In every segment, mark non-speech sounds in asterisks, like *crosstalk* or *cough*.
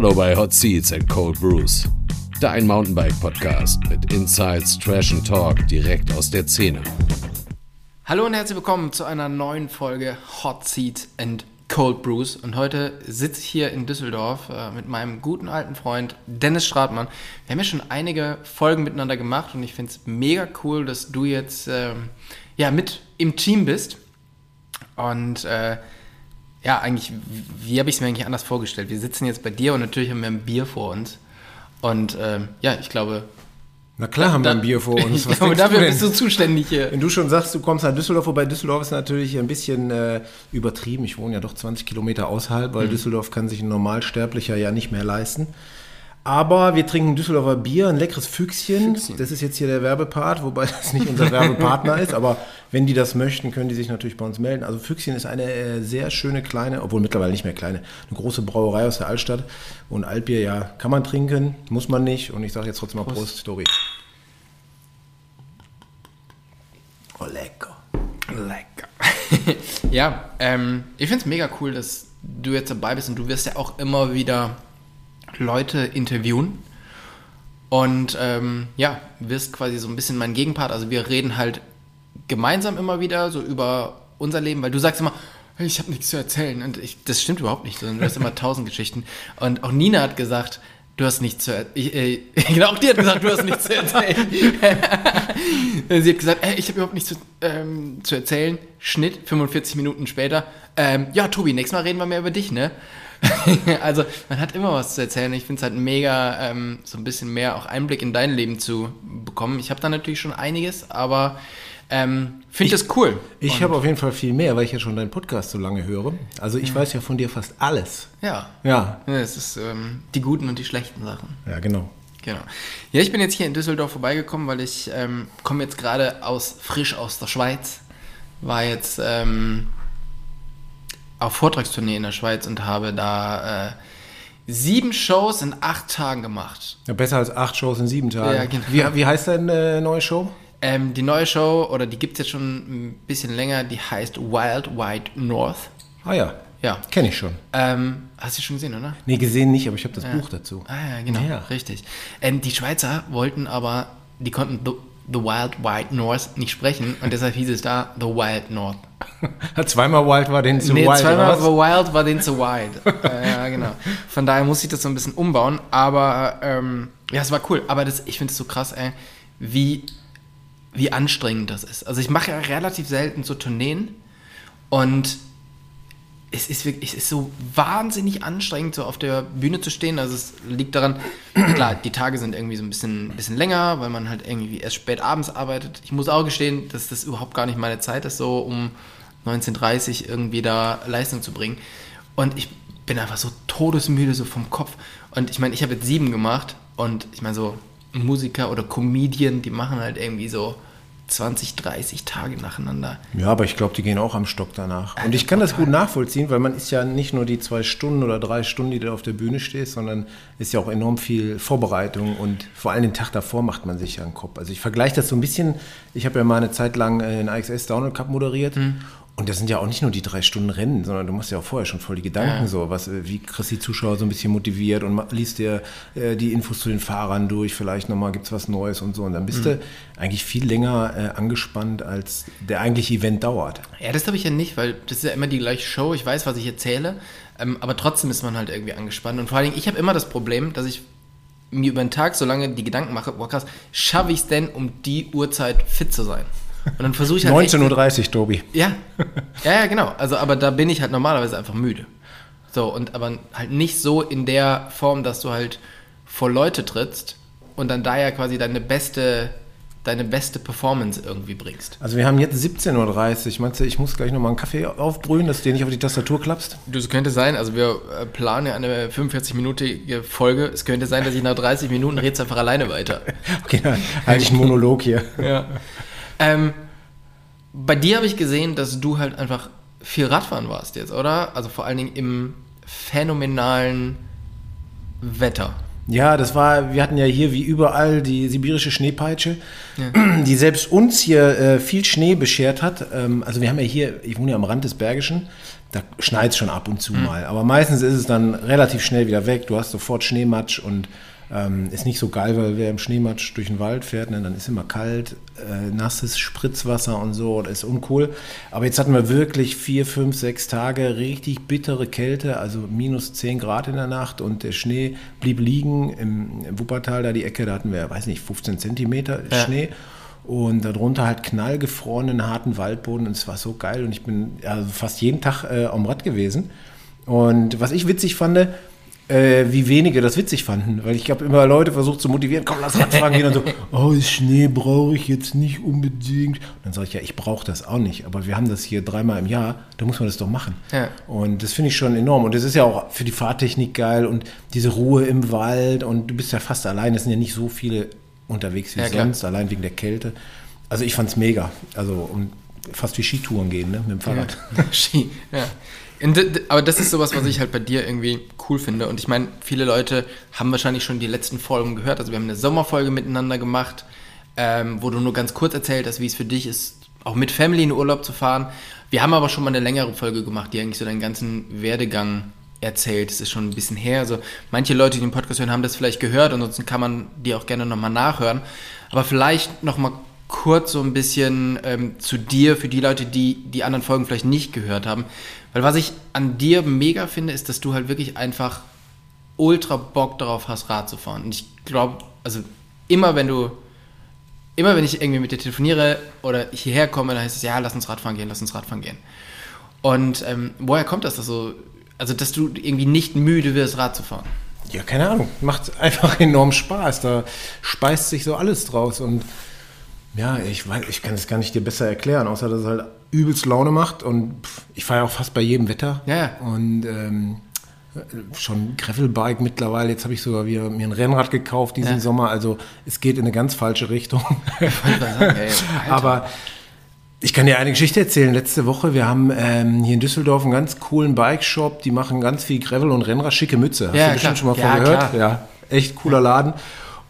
Hallo bei Hot Seats and Cold Brews. Dein Mountainbike-Podcast mit Insights, Trash and Talk direkt aus der Szene. Hallo und herzlich willkommen zu einer neuen Folge Hot Seats and Cold Brews. Und heute sitze ich hier in Düsseldorf äh, mit meinem guten alten Freund Dennis Stratmann. Wir haben ja schon einige Folgen miteinander gemacht und ich finde es mega cool, dass du jetzt ähm, ja, mit im Team bist. Und äh, ja, eigentlich, wie, wie habe ich es mir eigentlich anders vorgestellt? Wir sitzen jetzt bei dir und natürlich haben wir ein Bier vor uns. Und ähm, ja, ich glaube, Na klar haben wir ein Bier vor uns. *laughs* ich Was glaube, dafür du bist du zuständig hier. Wenn du schon sagst, du kommst nach Düsseldorf, wobei Düsseldorf ist natürlich ein bisschen äh, übertrieben. Ich wohne ja doch 20 Kilometer außerhalb, weil Düsseldorf kann sich ein Normalsterblicher ja nicht mehr leisten. Aber wir trinken Düsseldorfer Bier, ein leckeres Füchschen. Füchschen. Das ist jetzt hier der Werbepart, wobei *laughs* das nicht unser Werbepartner ist. Aber wenn die das möchten, können die sich natürlich bei uns melden. Also Füchschen ist eine äh, sehr schöne kleine, obwohl mittlerweile nicht mehr kleine, eine große Brauerei aus der Altstadt. Und Altbier, ja, kann man trinken, muss man nicht. Und ich sage jetzt trotzdem mal Prost, Dori. Oh, lecker. Lecker. *laughs* ja, ähm, ich finde es mega cool, dass du jetzt dabei bist und du wirst ja auch immer wieder Leute interviewen. Und ähm, ja, wirst quasi so ein bisschen mein Gegenpart. Also wir reden halt gemeinsam immer wieder so über unser Leben, weil du sagst immer, "Hey, ich habe nichts zu erzählen. Und ich, das stimmt überhaupt nicht, sondern du hast immer tausend Geschichten. Und auch Nina hat gesagt, du hast nichts zu erzählen. Äh, *laughs* genau, auch die hat gesagt, du hast nichts zu erzählen. *laughs* Sie hat gesagt, ey, ich habe überhaupt nichts zu, ähm, zu erzählen. Schnitt, 45 Minuten später. Ähm, ja, Tobi, nächstes Mal reden wir mehr über dich, ne? *laughs* also, man hat immer was zu erzählen. Ich finde es halt mega, ähm, so ein bisschen mehr auch Einblick in dein Leben zu bekommen. Ich habe da natürlich schon einiges, aber ähm, finde das cool. Ich habe auf jeden Fall viel mehr, weil ich ja schon deinen Podcast so lange höre. Also ich weiß ja von dir fast alles. Ja. Ja. Ja, Es ist ähm, die guten und die schlechten Sachen. Ja, genau. Genau. Ja, ich bin jetzt hier in Düsseldorf vorbeigekommen, weil ich ähm, komme jetzt gerade aus frisch aus der Schweiz. War jetzt ähm, auf Vortragstournee in der Schweiz und habe da äh, sieben Shows in acht Tagen gemacht. Ja, besser als acht Shows in sieben Tagen. Ja, genau. wie, wie heißt deine äh, neue Show? Ähm, die neue Show, oder die gibt es jetzt schon ein bisschen länger, die heißt Wild White North. Ah ja, Ja. kenne ich schon. Ähm, hast du schon gesehen, oder? Nee, gesehen nicht, aber ich habe das Buch dazu. Ah, ja, genau, Ja. richtig. Ähm, die Schweizer wollten aber, die konnten the, Wild White North nicht sprechen und deshalb hieß es da The Wild North. *laughs* Zweimal Wild war den zu nee, Wild. zweimal The? Wild war den zu wild. *laughs* äh, ja, genau. Von daher muss ich das so ein bisschen umbauen, aber ähm, ja, es war cool. Aber das, ich finde es so krass, ey, wie, wie anstrengend das ist. Also ich mache ja relativ selten so Tourneen und es ist wirklich, es ist so wahnsinnig anstrengend, so auf der Bühne zu stehen. Also es liegt daran, klar, die Tage sind irgendwie so ein bisschen, bisschen länger, weil man halt irgendwie erst spät abends arbeitet. Ich muss auch gestehen, dass das überhaupt gar nicht meine Zeit ist, so um 19.30 irgendwie da Leistung zu bringen. Und ich bin einfach so todesmüde, so vom Kopf. Und ich meine, ich habe jetzt sieben gemacht und ich meine, so Musiker oder Comedian, die machen halt irgendwie so 20, 30 Tage nacheinander. Ja, aber ich glaube, die gehen auch am Stock danach. Und ich kann das gut nachvollziehen, weil man ist ja nicht nur die zwei Stunden oder drei Stunden, die du auf der Bühne stehst, sondern ist ja auch enorm viel Vorbereitung und vor allem den Tag davor macht man sich ja einen Kopf. Also ich vergleiche das so ein bisschen, ich habe ja mal eine Zeit lang äh, den AXS Downhill Cup moderiert und das sind ja auch nicht nur die drei Stunden Rennen, sondern du machst ja auch vorher schon voll die Gedanken so, was, äh, wie kriegst du die Zuschauer so ein bisschen motiviert und liest dir äh, die Infos zu den Fahrern durch, vielleicht nochmal gibt es was Neues und so und dann bist du eigentlich viel länger äh, angespannt, als der eigentliche Event dauert. Ja, das habe ich ja nicht, weil das ist ja immer die gleiche Show. Ich weiß, was ich erzähle, ähm, aber trotzdem ist man halt irgendwie angespannt. Und vor allen Dingen, ich habe immer das Problem, dass ich mir über den Tag so lange die Gedanken mache, boah krass, schaffe ich es denn, um die Uhrzeit fit zu sein? Und dann versuche ich halt echt- 19.30 Uhr, Tobi. Ja. *laughs* ja, ja, genau. Also, aber da bin ich halt normalerweise einfach müde. So, und aber halt nicht so in der Form, dass du halt vor Leute trittst und dann da ja quasi deine beste, deine beste Performance irgendwie bringst. Also wir haben jetzt 17.30 Uhr. Meinst du, ich muss gleich nochmal einen Kaffee aufbrühen, dass du dir nicht auf die Tastatur klappst? Das könnte sein, also wir äh, planen ja eine 45-minütige Folge. Es könnte sein, dass ich nach 30 Minuten red's einfach alleine weiter. *laughs* Okay, dann halte ich einen Monolog hier. Ja. *laughs* Ähm, bei dir habe ich gesehen, dass du halt einfach viel Radfahren warst jetzt, oder? Also vor allen Dingen im phänomenalen Wetter. Ja, das war, wir hatten ja hier wie überall die sibirische Schneepeitsche, *clears throat* die selbst uns hier äh, viel Schnee beschert hat. Ähm, also wir haben ja hier, ich wohne ja am Rand des Bergischen, da schneit es schon ab und zu mal. Aber meistens ist es dann relativ schnell wieder weg. Du hast sofort Schneematsch und ähm, ist nicht so geil, weil wer im Schneematsch durch den Wald fährt, ne, dann ist immer kalt, äh, nasses Spritzwasser und so, das ist uncool. Aber jetzt hatten wir wirklich vier, fünf, sechs Tage richtig bittere Kälte, also minus 10 Grad in der Nacht und der Schnee blieb liegen im, im Wuppertal, da die Ecke, da hatten wir, weiß nicht, 15 Zentimeter Ja. Schnee. Und darunter halt knallgefrorenen, harten Waldboden. Und es war so geil. Und ich bin also fast jeden Tag äh, am Rad gewesen. Und was ich witzig fand, äh, wie wenige das witzig fanden. Weil ich habe immer Leute versucht zu motivieren, komm, lass Radfahren gehen. Und so, *laughs* oh, Schnee brauche ich jetzt nicht unbedingt. Und dann sage ich, ja, ich brauche das auch nicht. Aber wir haben das hier dreimal im Jahr, da muss man das doch machen. Ja. Und das finde ich schon enorm. Und das ist ja auch für die Fahrtechnik geil und diese Ruhe im Wald. Und du bist ja fast allein. Es sind ja nicht so viele unterwegs wie Ja, klar. sonst, allein wegen der Kälte. Also ich fand's mega. Also und fast wie Skitouren gehen, ne, mit dem Fahrrad. *laughs* Ski, ja. Aber das ist sowas, was ich halt bei dir irgendwie cool finde. Und ich meine, viele Leute haben wahrscheinlich schon die letzten Folgen gehört. Also wir haben eine Sommerfolge miteinander gemacht, ähm, wo du nur ganz kurz erzählt hast, wie es für dich ist, auch mit Family in Urlaub zu fahren. Wir haben aber schon mal eine längere Folge gemacht, die eigentlich so deinen ganzen Werdegang erzählt. Das ist schon ein bisschen her. Also manche Leute, die den Podcast hören, haben das vielleicht gehört. Ansonsten kann man die auch gerne nochmal nachhören. Aber vielleicht nochmal kurz so ein bisschen ähm, zu dir, für die Leute, die die anderen Folgen vielleicht nicht gehört haben. Weil was ich an dir mega finde, ist, dass du halt wirklich einfach ultra Bock darauf hast, Rad zu fahren. Und ich glaube, also immer wenn du, immer wenn ich irgendwie mit dir telefoniere oder hierher komme, dann heißt es, ja, lass uns Radfahren gehen, lass uns Radfahren gehen. Und ähm, woher kommt das, dass so, also dass du irgendwie nicht müde wirst, Rad zu fahren? Ja, keine Ahnung. Macht einfach *laughs* enorm Spaß. Da speist sich so alles draus. Und ja, ich weiß, ich kann es gar nicht dir besser erklären, außer dass es halt übelst Laune macht. Und pff, ich fahre ja auch fast bei jedem Wetter. Ja. Und ähm, schon Gravelbike mittlerweile. Jetzt habe ich sogar wieder mir ein Rennrad gekauft diesen Ja. Sommer. Also es geht in eine ganz falsche Richtung. *laughs* *laughs* Aber ich kann dir eine Geschichte erzählen. Letzte Woche, wir haben ähm, hier in Düsseldorf einen ganz coolen Bike-Shop. Die machen ganz viel Gravel und Rennrad, schicke Mütze. Hast Ja, du bestimmt klar. schon mal Ja, von gehört? klar. Ja, echt cooler Laden.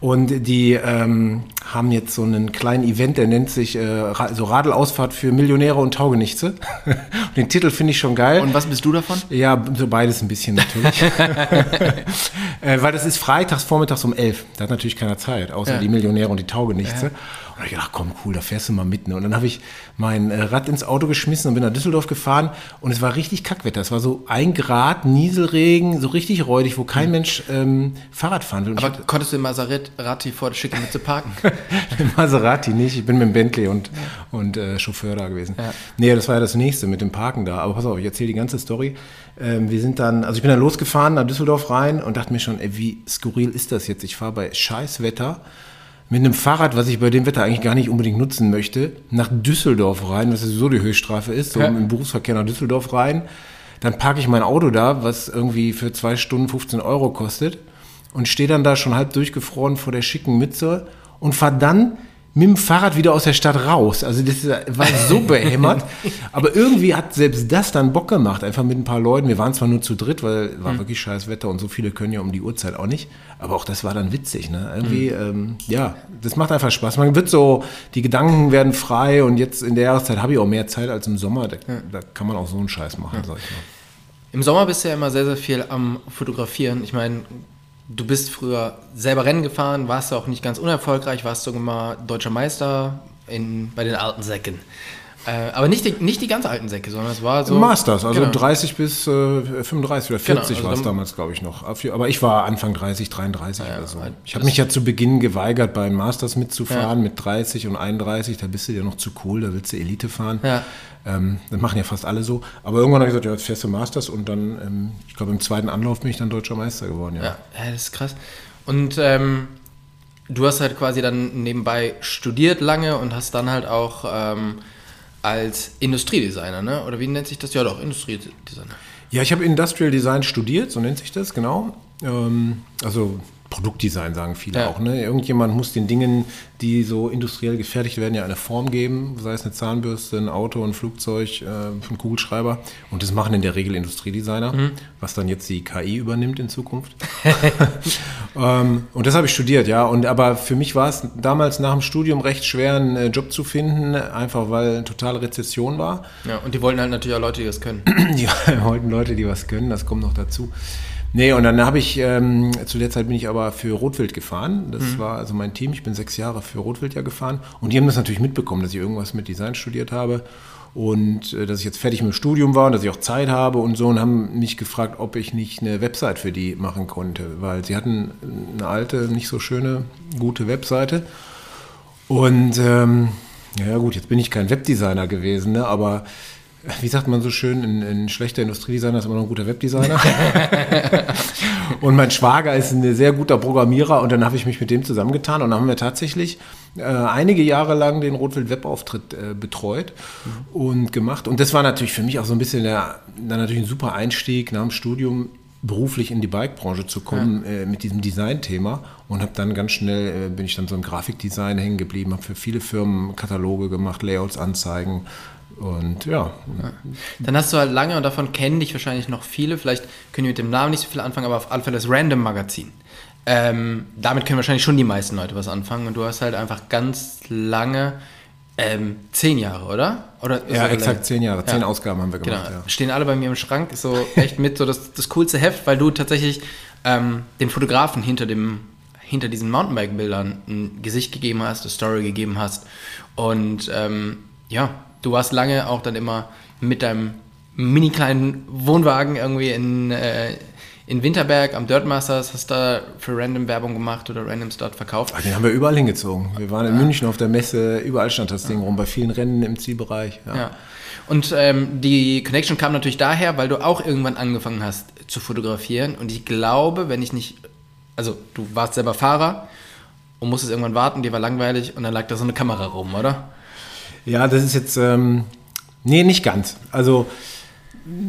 Und die ähm, haben jetzt so einen kleinen Event, der nennt sich äh, so Radelausfahrt für Millionäre und Taugenichtse. *laughs* den Titel finde ich schon geil. Und was bist du davon? Ja, so beides ein bisschen natürlich. *laughs* äh, weil das ist freitags vormittags um 11. Da hat natürlich keiner Zeit, außer Ja. die Millionäre und die Taugenichtse. Und da hab ich gedacht, komm, cool, da fährst du mal mit. Ne? Und dann habe ich mein äh, Rad ins Auto geschmissen und bin nach Düsseldorf gefahren. Und es war richtig Kackwetter. Es war so ein Grad, Nieselregen, so richtig räudig, wo kein Mensch ähm, Fahrrad fahren will. Und Aber konntest du im Maserati vor der schicke Mütze parken? *laughs* Im Maserati nicht. Ich bin mit dem Bentley und, und äh, Chauffeur da gewesen. Ja. Nee, das war ja das nächste mit dem Parken da. Aber pass auf, ich erzähle die ganze Story. Ähm, wir sind dann, also ich bin dann losgefahren nach Düsseldorf rein und dachte mir schon, ey, wie skurril ist das jetzt? Ich fahre bei scheiß Wetter mit einem Fahrrad, was ich bei dem Wetter eigentlich gar nicht unbedingt nutzen möchte, nach Düsseldorf rein, was sowieso die Höchststrafe ist, so Ja. im Berufsverkehr nach Düsseldorf rein. Dann parke ich mein Auto da, was irgendwie für zwei Stunden 15 Euro kostet und stehe dann da schon halb durchgefroren vor der schicken Mütze und fahr dann mit dem Fahrrad wieder aus der Stadt raus. Also das war so *laughs* behämmert. Aber irgendwie hat selbst das dann Bock gemacht. Einfach mit ein paar Leuten. Wir waren zwar nur zu dritt, weil war wirklich scheiß Wetter und so viele können ja um die Uhrzeit auch nicht. Aber auch das war dann witzig. Ne? Irgendwie, ähm, ja, das macht einfach Spaß. Man wird so, die Gedanken werden frei und jetzt in der Jahreszeit habe ich auch mehr Zeit als im Sommer. Da, da kann man auch so einen Scheiß machen, sag ich mal. Im Sommer bist du ja immer sehr, sehr viel am Fotografieren. Ich meine, du bist früher selber Rennen gefahren, warst auch nicht ganz unerfolgreich, warst sogar mal deutscher Meister in, bei den alten Säcken. Äh, aber nicht die, nicht die ganz alten Säcke, sondern es war so. Masters, also Genau. 30 bis äh, 35 oder 40 Genau, also war es damals, glaube ich, noch. Aber ich war Anfang 30, 33 oder so. halt Ich habe mich ja zu Beginn geweigert, beim Masters mitzufahren Ja. mit 30 und 31. Da bist du ja noch zu cool, da willst du Elite fahren. Ja. Ähm, das machen ja fast alle so. Aber irgendwann habe ich gesagt, ja, jetzt fährst du Masters und dann, ähm, ich glaube, im zweiten Anlauf bin ich dann deutscher Meister geworden. Ja. Ja, ja, das ist krass. Und ähm, du hast halt quasi dann nebenbei studiert lange und hast dann halt auch ähm, als Industriedesigner, ne? Oder wie nennt sich das? Ja, doch, Industriedesigner. Ja, ich habe Industrial Design studiert, so nennt sich das, genau. Ähm, also Produktdesign sagen viele Ja. auch. Ne? Irgendjemand muss den Dingen, die so industriell gefertigt werden, ja eine Form geben, sei es eine Zahnbürste, ein Auto, ein Flugzeug, äh, ein Kugelschreiber. Und das machen in der Regel Industriedesigner, Mhm. was dann jetzt die KI übernimmt in Zukunft. *laughs* ähm, und das habe ich studiert, ja. Und aber für mich war es damals nach dem Studium recht schwer, einen äh, Job zu finden, einfach weil totale Rezession war. Ja, und die wollten halt natürlich auch Leute, die das können. *clears throat* Die wollten Leute, die was können, das kommt noch dazu. Nee, und dann habe ich, ähm, zu der Zeit bin ich aber für Rotwild gefahren. Das war also mein Team. Ich bin sechs Jahre für Rotwild ja gefahren. Und die haben das natürlich mitbekommen, dass ich irgendwas mit Design studiert habe. Und äh, dass ich jetzt fertig mit dem Studium war und dass ich auch Zeit habe und so. Und haben mich gefragt, ob ich nicht eine Website für die machen konnte. Weil sie hatten eine alte, nicht so schöne, gute Webseite. Und ähm, ja gut, jetzt bin ich kein Webdesigner gewesen, ne? aber wie sagt man so schön, ein, ein schlechter Industriedesigner ist immer noch ein guter Webdesigner. *laughs* und mein Schwager ist ein sehr guter Programmierer und dann habe ich mich mit dem zusammengetan und dann haben wir tatsächlich äh, einige Jahre lang den Rotwild Webauftritt äh, betreut und gemacht. Und das war natürlich für mich auch so ein bisschen der, dann natürlich ein super Einstieg nach dem Studium beruflich in die Bike-Branche zu kommen äh, mit diesem Design-Thema und habe dann ganz schnell, äh, bin ich dann so im Grafikdesign hängen geblieben, habe für viele Firmen Kataloge gemacht, Layouts, Anzeigen und ja, Dann hast du halt lange, und davon kennen dich wahrscheinlich noch viele, vielleicht können die mit dem Namen nicht so viel anfangen, aber auf alle Fälle das Random Magazin. Ähm, damit können wahrscheinlich schon die meisten Leute was anfangen und du hast halt einfach ganz lange, ähm, zehn Jahre, oder? oder ja exakt zehn Jahre, zehn Ja. Ausgaben haben wir Genau, gemacht. Ja. stehen alle bei mir im Schrank, ist so echt mit so das, das coolste Heft, weil du tatsächlich ähm, den Fotografen hinter dem hinter diesen Mountainbike-Bildern ein Gesicht gegeben hast, eine Story gegeben hast und ähm, ja, du warst lange auch dann immer mit deinem mini kleinen Wohnwagen irgendwie in, äh, in Winterberg am Dirtmasters, hast da für Random Werbung gemacht oder Randoms dort verkauft. Ach, Den haben wir überall hingezogen. Wir waren in München auf der Messe, überall stand das Ding rum, bei vielen Rennen im Zielbereich. Ja. Ja. Und ähm, die Connection kam natürlich daher, weil du auch irgendwann angefangen hast zu fotografieren. Und ich glaube, wenn ich nicht, also du warst selber Fahrer und musstest irgendwann warten, dir war langweilig und dann lag da so eine Kamera rum, oder? Ja, das ist jetzt, ähm, nee, nicht ganz. Also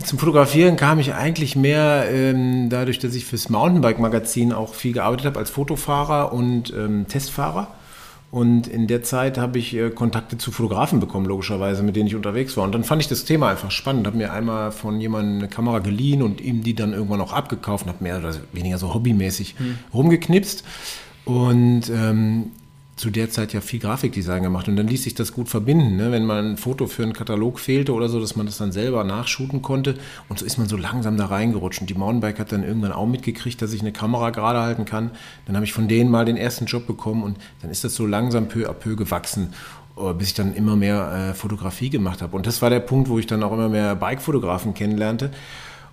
zum Fotografieren kam ich eigentlich mehr ähm, dadurch, dass ich fürs Mountainbike-Magazin auch viel gearbeitet habe als Fotofahrer und ähm, Testfahrer. Und in der Zeit habe ich äh, Kontakte zu Fotografen bekommen, logischerweise, mit denen ich unterwegs war. Und dann fand ich das Thema einfach spannend. Habe mir einmal von jemandem eine Kamera geliehen und ihm die dann irgendwann auch abgekauft und habe mehr oder weniger so hobbymäßig rumgeknipst. Und ähm, zu der Zeit ja viel Grafikdesign gemacht und dann ließ sich das gut verbinden, ne? wenn mal ein Foto für einen Katalog fehlte oder so, dass man das dann selber nachshooten konnte und so ist man so langsam da reingerutscht und die Mountainbike hat dann irgendwann auch mitgekriegt, dass ich eine Kamera gerade halten kann. Dann habe ich von denen mal den ersten Job bekommen und dann ist das so langsam peu à peu gewachsen äh, bis ich dann immer mehr äh, Fotografie gemacht habe. Und das war der Punkt, wo ich dann auch immer mehr Bike-Fotografen kennenlernte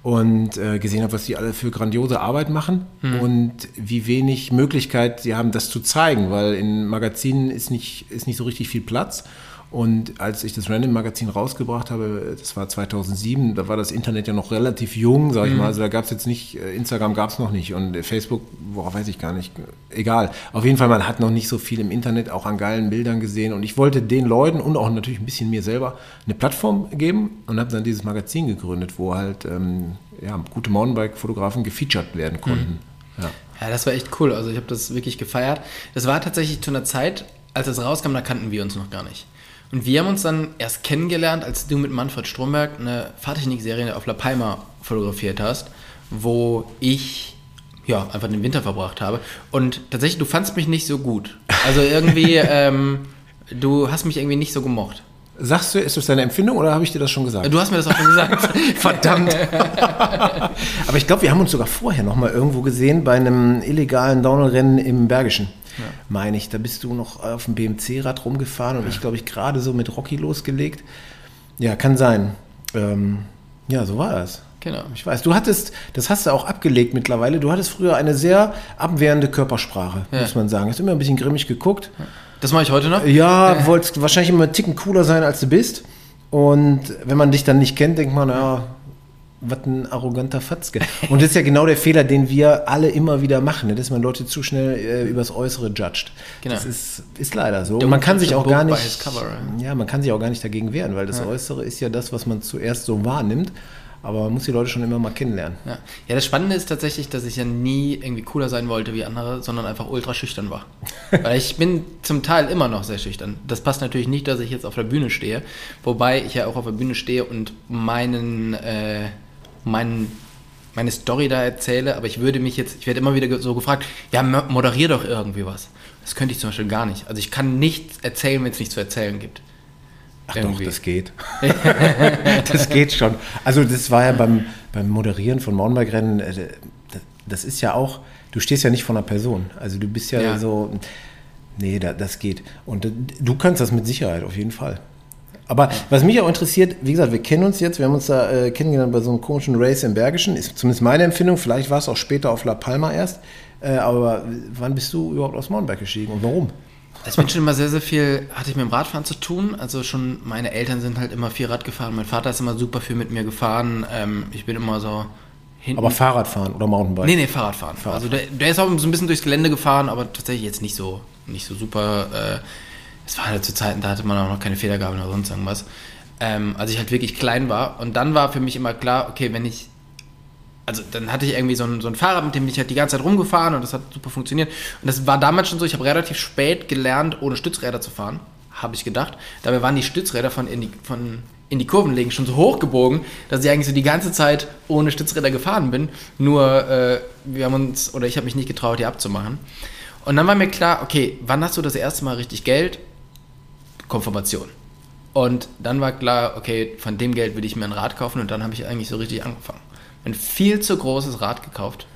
und äh, gesehen habe, was die alle für grandiose Arbeit machen und wie wenig Möglichkeit sie haben, das zu zeigen, weil in Magazinen ist nicht, ist nicht so richtig viel Platz. Und als ich das Random Magazin rausgebracht habe, das war 2007, da war das Internet ja noch relativ jung, sag ich mal. Also da gab es jetzt nicht, äh, Instagram gab es noch nicht und äh, Facebook, worauf weiß ich gar nicht. Egal. Auf jeden Fall, man hat noch nicht so viel im Internet auch an geilen Bildern gesehen. Und ich wollte den Leuten und auch natürlich ein bisschen mir selber eine Plattform geben und habe dann dieses Magazin gegründet, wo halt ähm, ja, gute Mountainbike-Fotografen gefeatured werden konnten. Ja. Ja, das war echt cool. Also ich habe das wirklich gefeiert. Das war tatsächlich zu einer Zeit, als es rauskam, da kannten wir uns noch gar nicht. Und wir haben uns dann erst kennengelernt, als du mit Manfred Stromberg eine Fahrtechnik-Serie auf La Palma fotografiert hast, wo ich ja einfach den Winter verbracht habe. Und tatsächlich, du fandst mich nicht so gut. Also irgendwie, *laughs* ähm, du hast mich irgendwie nicht so gemocht. Sagst du, ist das deine Empfindung oder habe ich dir das schon gesagt? Du hast mir das auch schon gesagt. *laughs* Verdammt. *laughs* Aber ich glaube, wir haben uns sogar vorher noch mal irgendwo gesehen bei einem illegalen Downhill-Rennen im Bergischen. Meine ich, da bist du noch auf dem BMC-Rad rumgefahren und ich glaube, ich gerade so mit Rocky losgelegt. Ja, kann sein. Ähm, ja, so war das. Genau. Ich weiß, du hattest, das hast du auch abgelegt mittlerweile, du hattest früher eine sehr abwehrende Körpersprache, Ja. muss man sagen. Hast immer ein bisschen grimmig geguckt. Das mache ich heute noch. Ja, wolltest wahrscheinlich immer einen Ticken cooler sein, als du bist. Und wenn man dich dann nicht kennt, denkt man, ja, was ein arroganter Fatzke. *laughs* Und das ist ja genau der Fehler, den wir alle immer wieder machen, ne? dass man Leute zu schnell äh, übers Äußere judgt. Genau. Das ist, ist leider so. Und man kann sich auch gar nicht, cover, ja, man kann sich auch gar nicht dagegen wehren, weil das Äußere ist ja das, was man zuerst so wahrnimmt. Aber man muss die Leute schon immer mal kennenlernen. Ja. ja, das Spannende ist tatsächlich, dass ich ja nie irgendwie cooler sein wollte wie andere, sondern einfach ultra schüchtern war. *laughs* Weil ich bin zum Teil immer noch sehr schüchtern. Das passt natürlich nicht, dass ich jetzt auf der Bühne stehe, wobei ich ja auch auf der Bühne stehe und meinen, äh, meinen meine Story da erzähle, aber ich würde mich jetzt, ich werde immer wieder so gefragt, ja, moderier doch irgendwie was. Das könnte ich zum Beispiel gar nicht. Also ich kann nichts erzählen, wenn es nichts zu erzählen gibt. Ach Irgendwie. doch, das geht. *laughs* das geht schon. Also das war ja beim, beim Moderieren von Mountainbike-Rennen, äh, das ist ja auch, du stehst ja nicht von einer Person. Also du bist ja, ja. so, nee, das geht. Und äh, du kannst das mit Sicherheit, auf jeden Fall. Aber was mich auch interessiert, wie gesagt, wir kennen uns jetzt, wir haben uns da äh, kennengelernt bei so einem komischen Race im Bergischen, ist zumindest meine Empfindung, vielleicht war es auch später auf La Palma erst. Äh, aber wann bist du überhaupt aus Mountainbike gestiegen und warum? Ich bin schon immer sehr, sehr viel, hatte ich mit dem Radfahren zu tun. Also schon, meine Eltern sind halt immer viel Rad gefahren. Mein Vater ist immer super viel mit mir gefahren. Ähm, ich bin immer so hinten. Aber Fahrradfahren oder Mountainbike? Nee, nee, Fahrradfahren. Fahrrad. Also der, der, ist auch so ein bisschen durchs Gelände gefahren, aber tatsächlich jetzt nicht so, nicht so super. Äh, es war halt zu Zeiten, da hatte man auch noch keine Federgabel oder sonst irgendwas. Ähm, als ich halt wirklich klein war. Und dann war für mich immer klar, okay, wenn ich also dann hatte ich irgendwie so ein, so ein Fahrrad, mit dem bin ich halt die ganze Zeit rumgefahren und das hat super funktioniert. Und das war damals schon so, ich habe relativ spät gelernt, ohne Stützräder zu fahren, habe ich gedacht. Dabei waren die Stützräder von in die, von in die Kurven legen schon so hochgebogen, dass ich eigentlich so die ganze Zeit ohne Stützräder gefahren bin. Nur äh, wir haben uns, oder ich habe mich nicht getraut, die abzumachen. Und dann war mir klar, okay, wann hast du das erste Mal richtig Geld? Konfirmation. Und dann war klar, okay, von dem Geld will ich mir ein Rad kaufen und dann habe ich eigentlich so richtig angefangen ein viel zu großes Rad gekauft.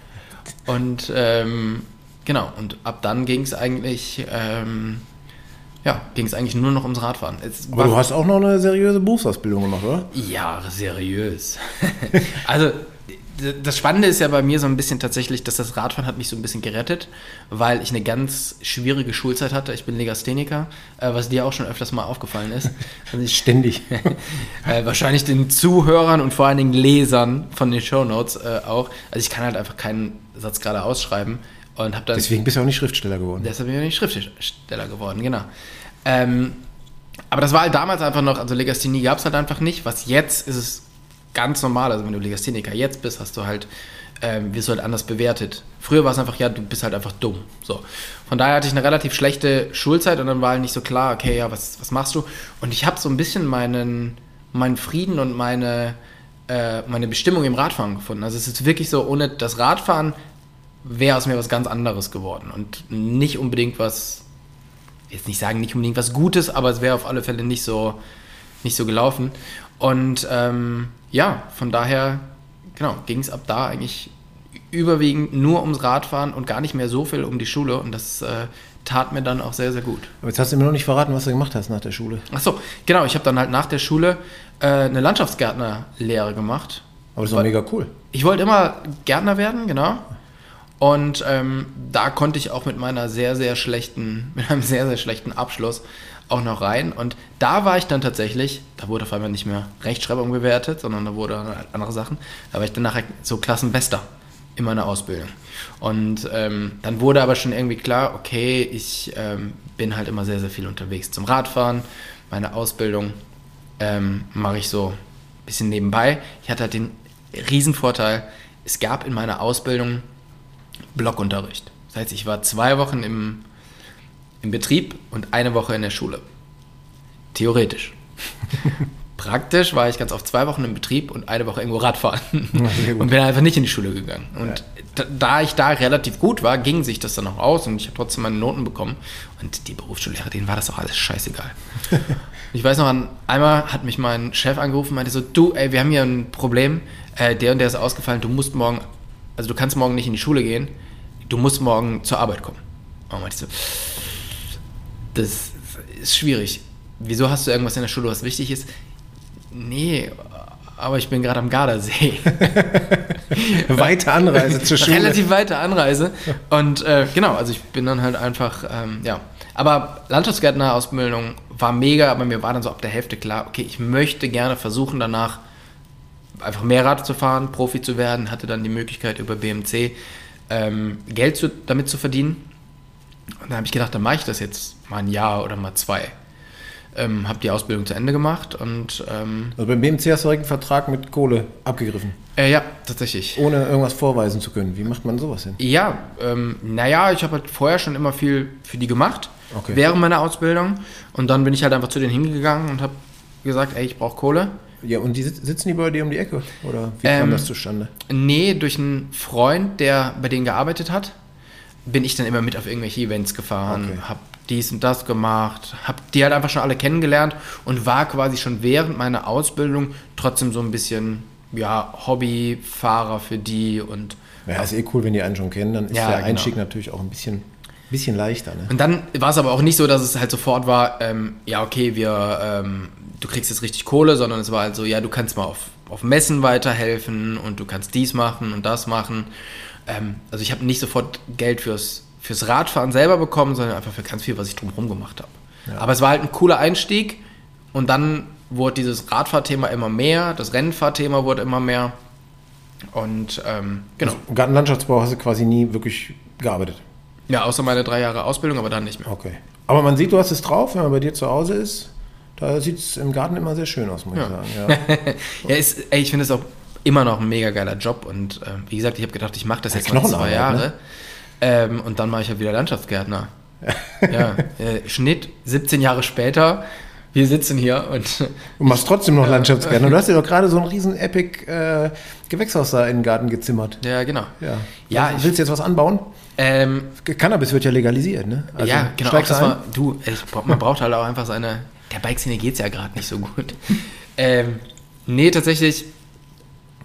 Und ähm, genau, und ab dann ging es eigentlich, ähm, ja, ging es eigentlich nur noch ums Radfahren. Es Aber du hast auch noch eine seriöse Berufsausbildung gemacht, oder? Ja, seriös. *laughs* also das Spannende ist ja bei mir so ein bisschen tatsächlich, dass das Radfahren hat mich so ein bisschen gerettet, weil ich eine ganz schwierige Schulzeit hatte. Ich bin Legastheniker, äh, was dir auch schon öfters mal aufgefallen ist. *laughs* Also ich, Ständig. *laughs* äh, wahrscheinlich den Zuhörern und vor allen Dingen Lesern von den Shownotes äh, auch. Also ich kann halt einfach keinen Satz gerade ausschreiben und dann. Deswegen bist du auch nicht Schriftsteller geworden. Deshalb bin ich auch nicht Schriftsteller geworden, genau. Ähm, aber das war halt damals einfach noch, also Legasthenie gab es halt einfach nicht. Was jetzt ist es ganz normal. Also wenn du Legastheniker jetzt bist, hast du halt, ähm, wirst du halt anders bewertet. Früher war es einfach, ja, du bist halt einfach dumm. So. Von daher hatte ich eine relativ schlechte Schulzeit und dann war halt nicht so klar, okay, ja, was, was machst du? Und ich habe so ein bisschen meinen, meinen Frieden und meine, äh, meine Bestimmung im Radfahren gefunden. Also es ist wirklich so, ohne das Radfahren wäre aus mir was ganz anderes geworden und nicht unbedingt was, jetzt nicht sagen, nicht unbedingt was Gutes, aber es wäre auf alle Fälle nicht so, nicht so gelaufen. Und ähm, ja, von daher, genau, ging es ab da eigentlich überwiegend nur ums Radfahren und gar nicht mehr so viel um die Schule und das äh, tat mir dann auch sehr, sehr gut. Aber jetzt hast du mir noch nicht verraten, was du gemacht hast nach der Schule. Achso, genau, ich habe dann halt nach der Schule äh, eine Landschaftsgärtnerlehre gemacht. Aber das war mega cool. Ich wollte immer Gärtner werden, genau. Und ähm, da konnte ich auch mit meiner sehr, sehr schlechten, *laughs* mit einem sehr, sehr schlechten Abschluss auch noch rein. Und da war ich dann tatsächlich, da wurde auf einmal nicht mehr Rechtschreibung bewertet, sondern da wurde andere Sachen. Da war ich dann nachher so Klassenbester in meiner Ausbildung. Und ähm, dann wurde aber schon irgendwie klar, okay, ich ähm, bin halt immer sehr, sehr viel unterwegs zum Radfahren. Meine Ausbildung ähm, mache ich so ein bisschen nebenbei. Ich hatte halt den Riesenvorteil, es gab in meiner Ausbildung Blockunterricht. Das heißt, ich war zwei Wochen im im Betrieb und eine Woche in der Schule. Theoretisch. *laughs* Praktisch war ich ganz oft zwei Wochen im Betrieb und eine Woche irgendwo Radfahren. *laughs* und bin einfach nicht in die Schule gegangen. Und ja. da ich da relativ gut war, ging sich das dann auch aus und ich habe trotzdem meine Noten bekommen. Und die Berufsschullehrer, denen war das auch alles scheißegal. *laughs* ich weiß noch, einmal hat mich mein Chef angerufen und meinte so, du, ey, wir haben hier ein Problem, äh, der und der ist ausgefallen, du musst morgen, also du kannst morgen nicht in die Schule gehen, du musst morgen zur Arbeit kommen. Und meinte ich so, das ist schwierig. Wieso hast du irgendwas in der Schule, was wichtig ist? Nee, aber ich bin gerade am Gardasee. *laughs* weite Anreise zur Schule. Relativ weite Anreise. Und äh, genau, also ich bin dann halt einfach, ähm, ja. Aber Landschaftsgärtner-Ausbildung war mega, aber mir war dann so ab der Hälfte klar, okay, ich möchte gerne versuchen, danach einfach mehr Rad zu fahren, Profi zu werden, hatte dann die Möglichkeit über BMC ähm, Geld zu, damit zu verdienen. Und da habe ich gedacht, dann mache ich das jetzt mal ein Jahr oder mal zwei. ähm, habe die Ausbildung zu Ende gemacht und ähm, Also beim BMC hast du direkt einen Vertrag mit Kohle abgegriffen, äh, ja, tatsächlich. ohne irgendwas vorweisen zu können. Wie macht man sowas denn? Ja, ähm, naja, ich habe halt vorher schon immer viel für die gemacht, Okay. während meiner Ausbildung. Und dann bin ich halt einfach zu denen hingegangen und habe gesagt, ey, ich brauche Kohle. Ja, und die sit- sitzen die bei dir um die Ecke? Oder wie Ähm, kam das zustande? Nee, durch einen Freund, der bei denen gearbeitet hat, bin ich dann immer mit auf irgendwelche Events gefahren, Okay. hab dies und das gemacht, hab die halt einfach schon alle kennengelernt und war quasi schon während meiner Ausbildung trotzdem so ein bisschen, ja, Hobbyfahrer für die und Ja, ist eh cool, wenn die einen schon kennen, dann ist Ja, der genau. Einstieg natürlich auch ein bisschen, bisschen leichter. Ne? Und dann war es aber auch nicht so, dass es halt sofort war, ähm, ja, okay, wir, ähm, du kriegst jetzt richtig Kohle, sondern es war halt so, ja, du kannst mal auf, auf Messen weiterhelfen und du kannst dies machen und das machen. Ähm, also ich habe nicht sofort Geld fürs, fürs Radfahren selber bekommen, sondern einfach für ganz viel, was ich drumherum gemacht habe. Aber es war halt ein cooler Einstieg und dann wurde dieses Radfahrthema immer mehr, das Rennfahrthema wurde immer mehr. Und ähm, genau. Im Gartenlandschaftsbau hast du quasi nie wirklich gearbeitet. Ja, außer meine drei Jahre Ausbildung, aber dann nicht mehr. Okay. Aber man sieht, du hast es drauf, wenn man bei dir zu Hause ist. Da sieht es im Garten immer sehr schön aus, muss Ja. ich sagen. Ja. *laughs* Ja, ist, ey, ich finde es auch immer noch ein mega geiler Job und äh, wie gesagt, ich habe gedacht, ich mache das Ja, jetzt noch zwei Jahre ne? ähm, und dann mache ich halt wieder Landschaftsgärtner. *laughs* ja, äh, Schnitt 17 Jahre später, wir sitzen hier und *laughs* Du machst trotzdem noch Landschaftsgärtner. Du hast dir doch gerade so ein riesen Epic äh, Gewächshaus da in den Garten gezimmert. ja, genau. Ja. Ja, ich- Willst du jetzt was anbauen? Ähm, Cannabis wird ja legalisiert, ne? Also, ja, genau. Auch steigst das ein? war, du, ich, man braucht halt auch einfach seine. Der Bikeszene geht es ja gerade nicht so gut. *laughs* ähm, nee, tatsächlich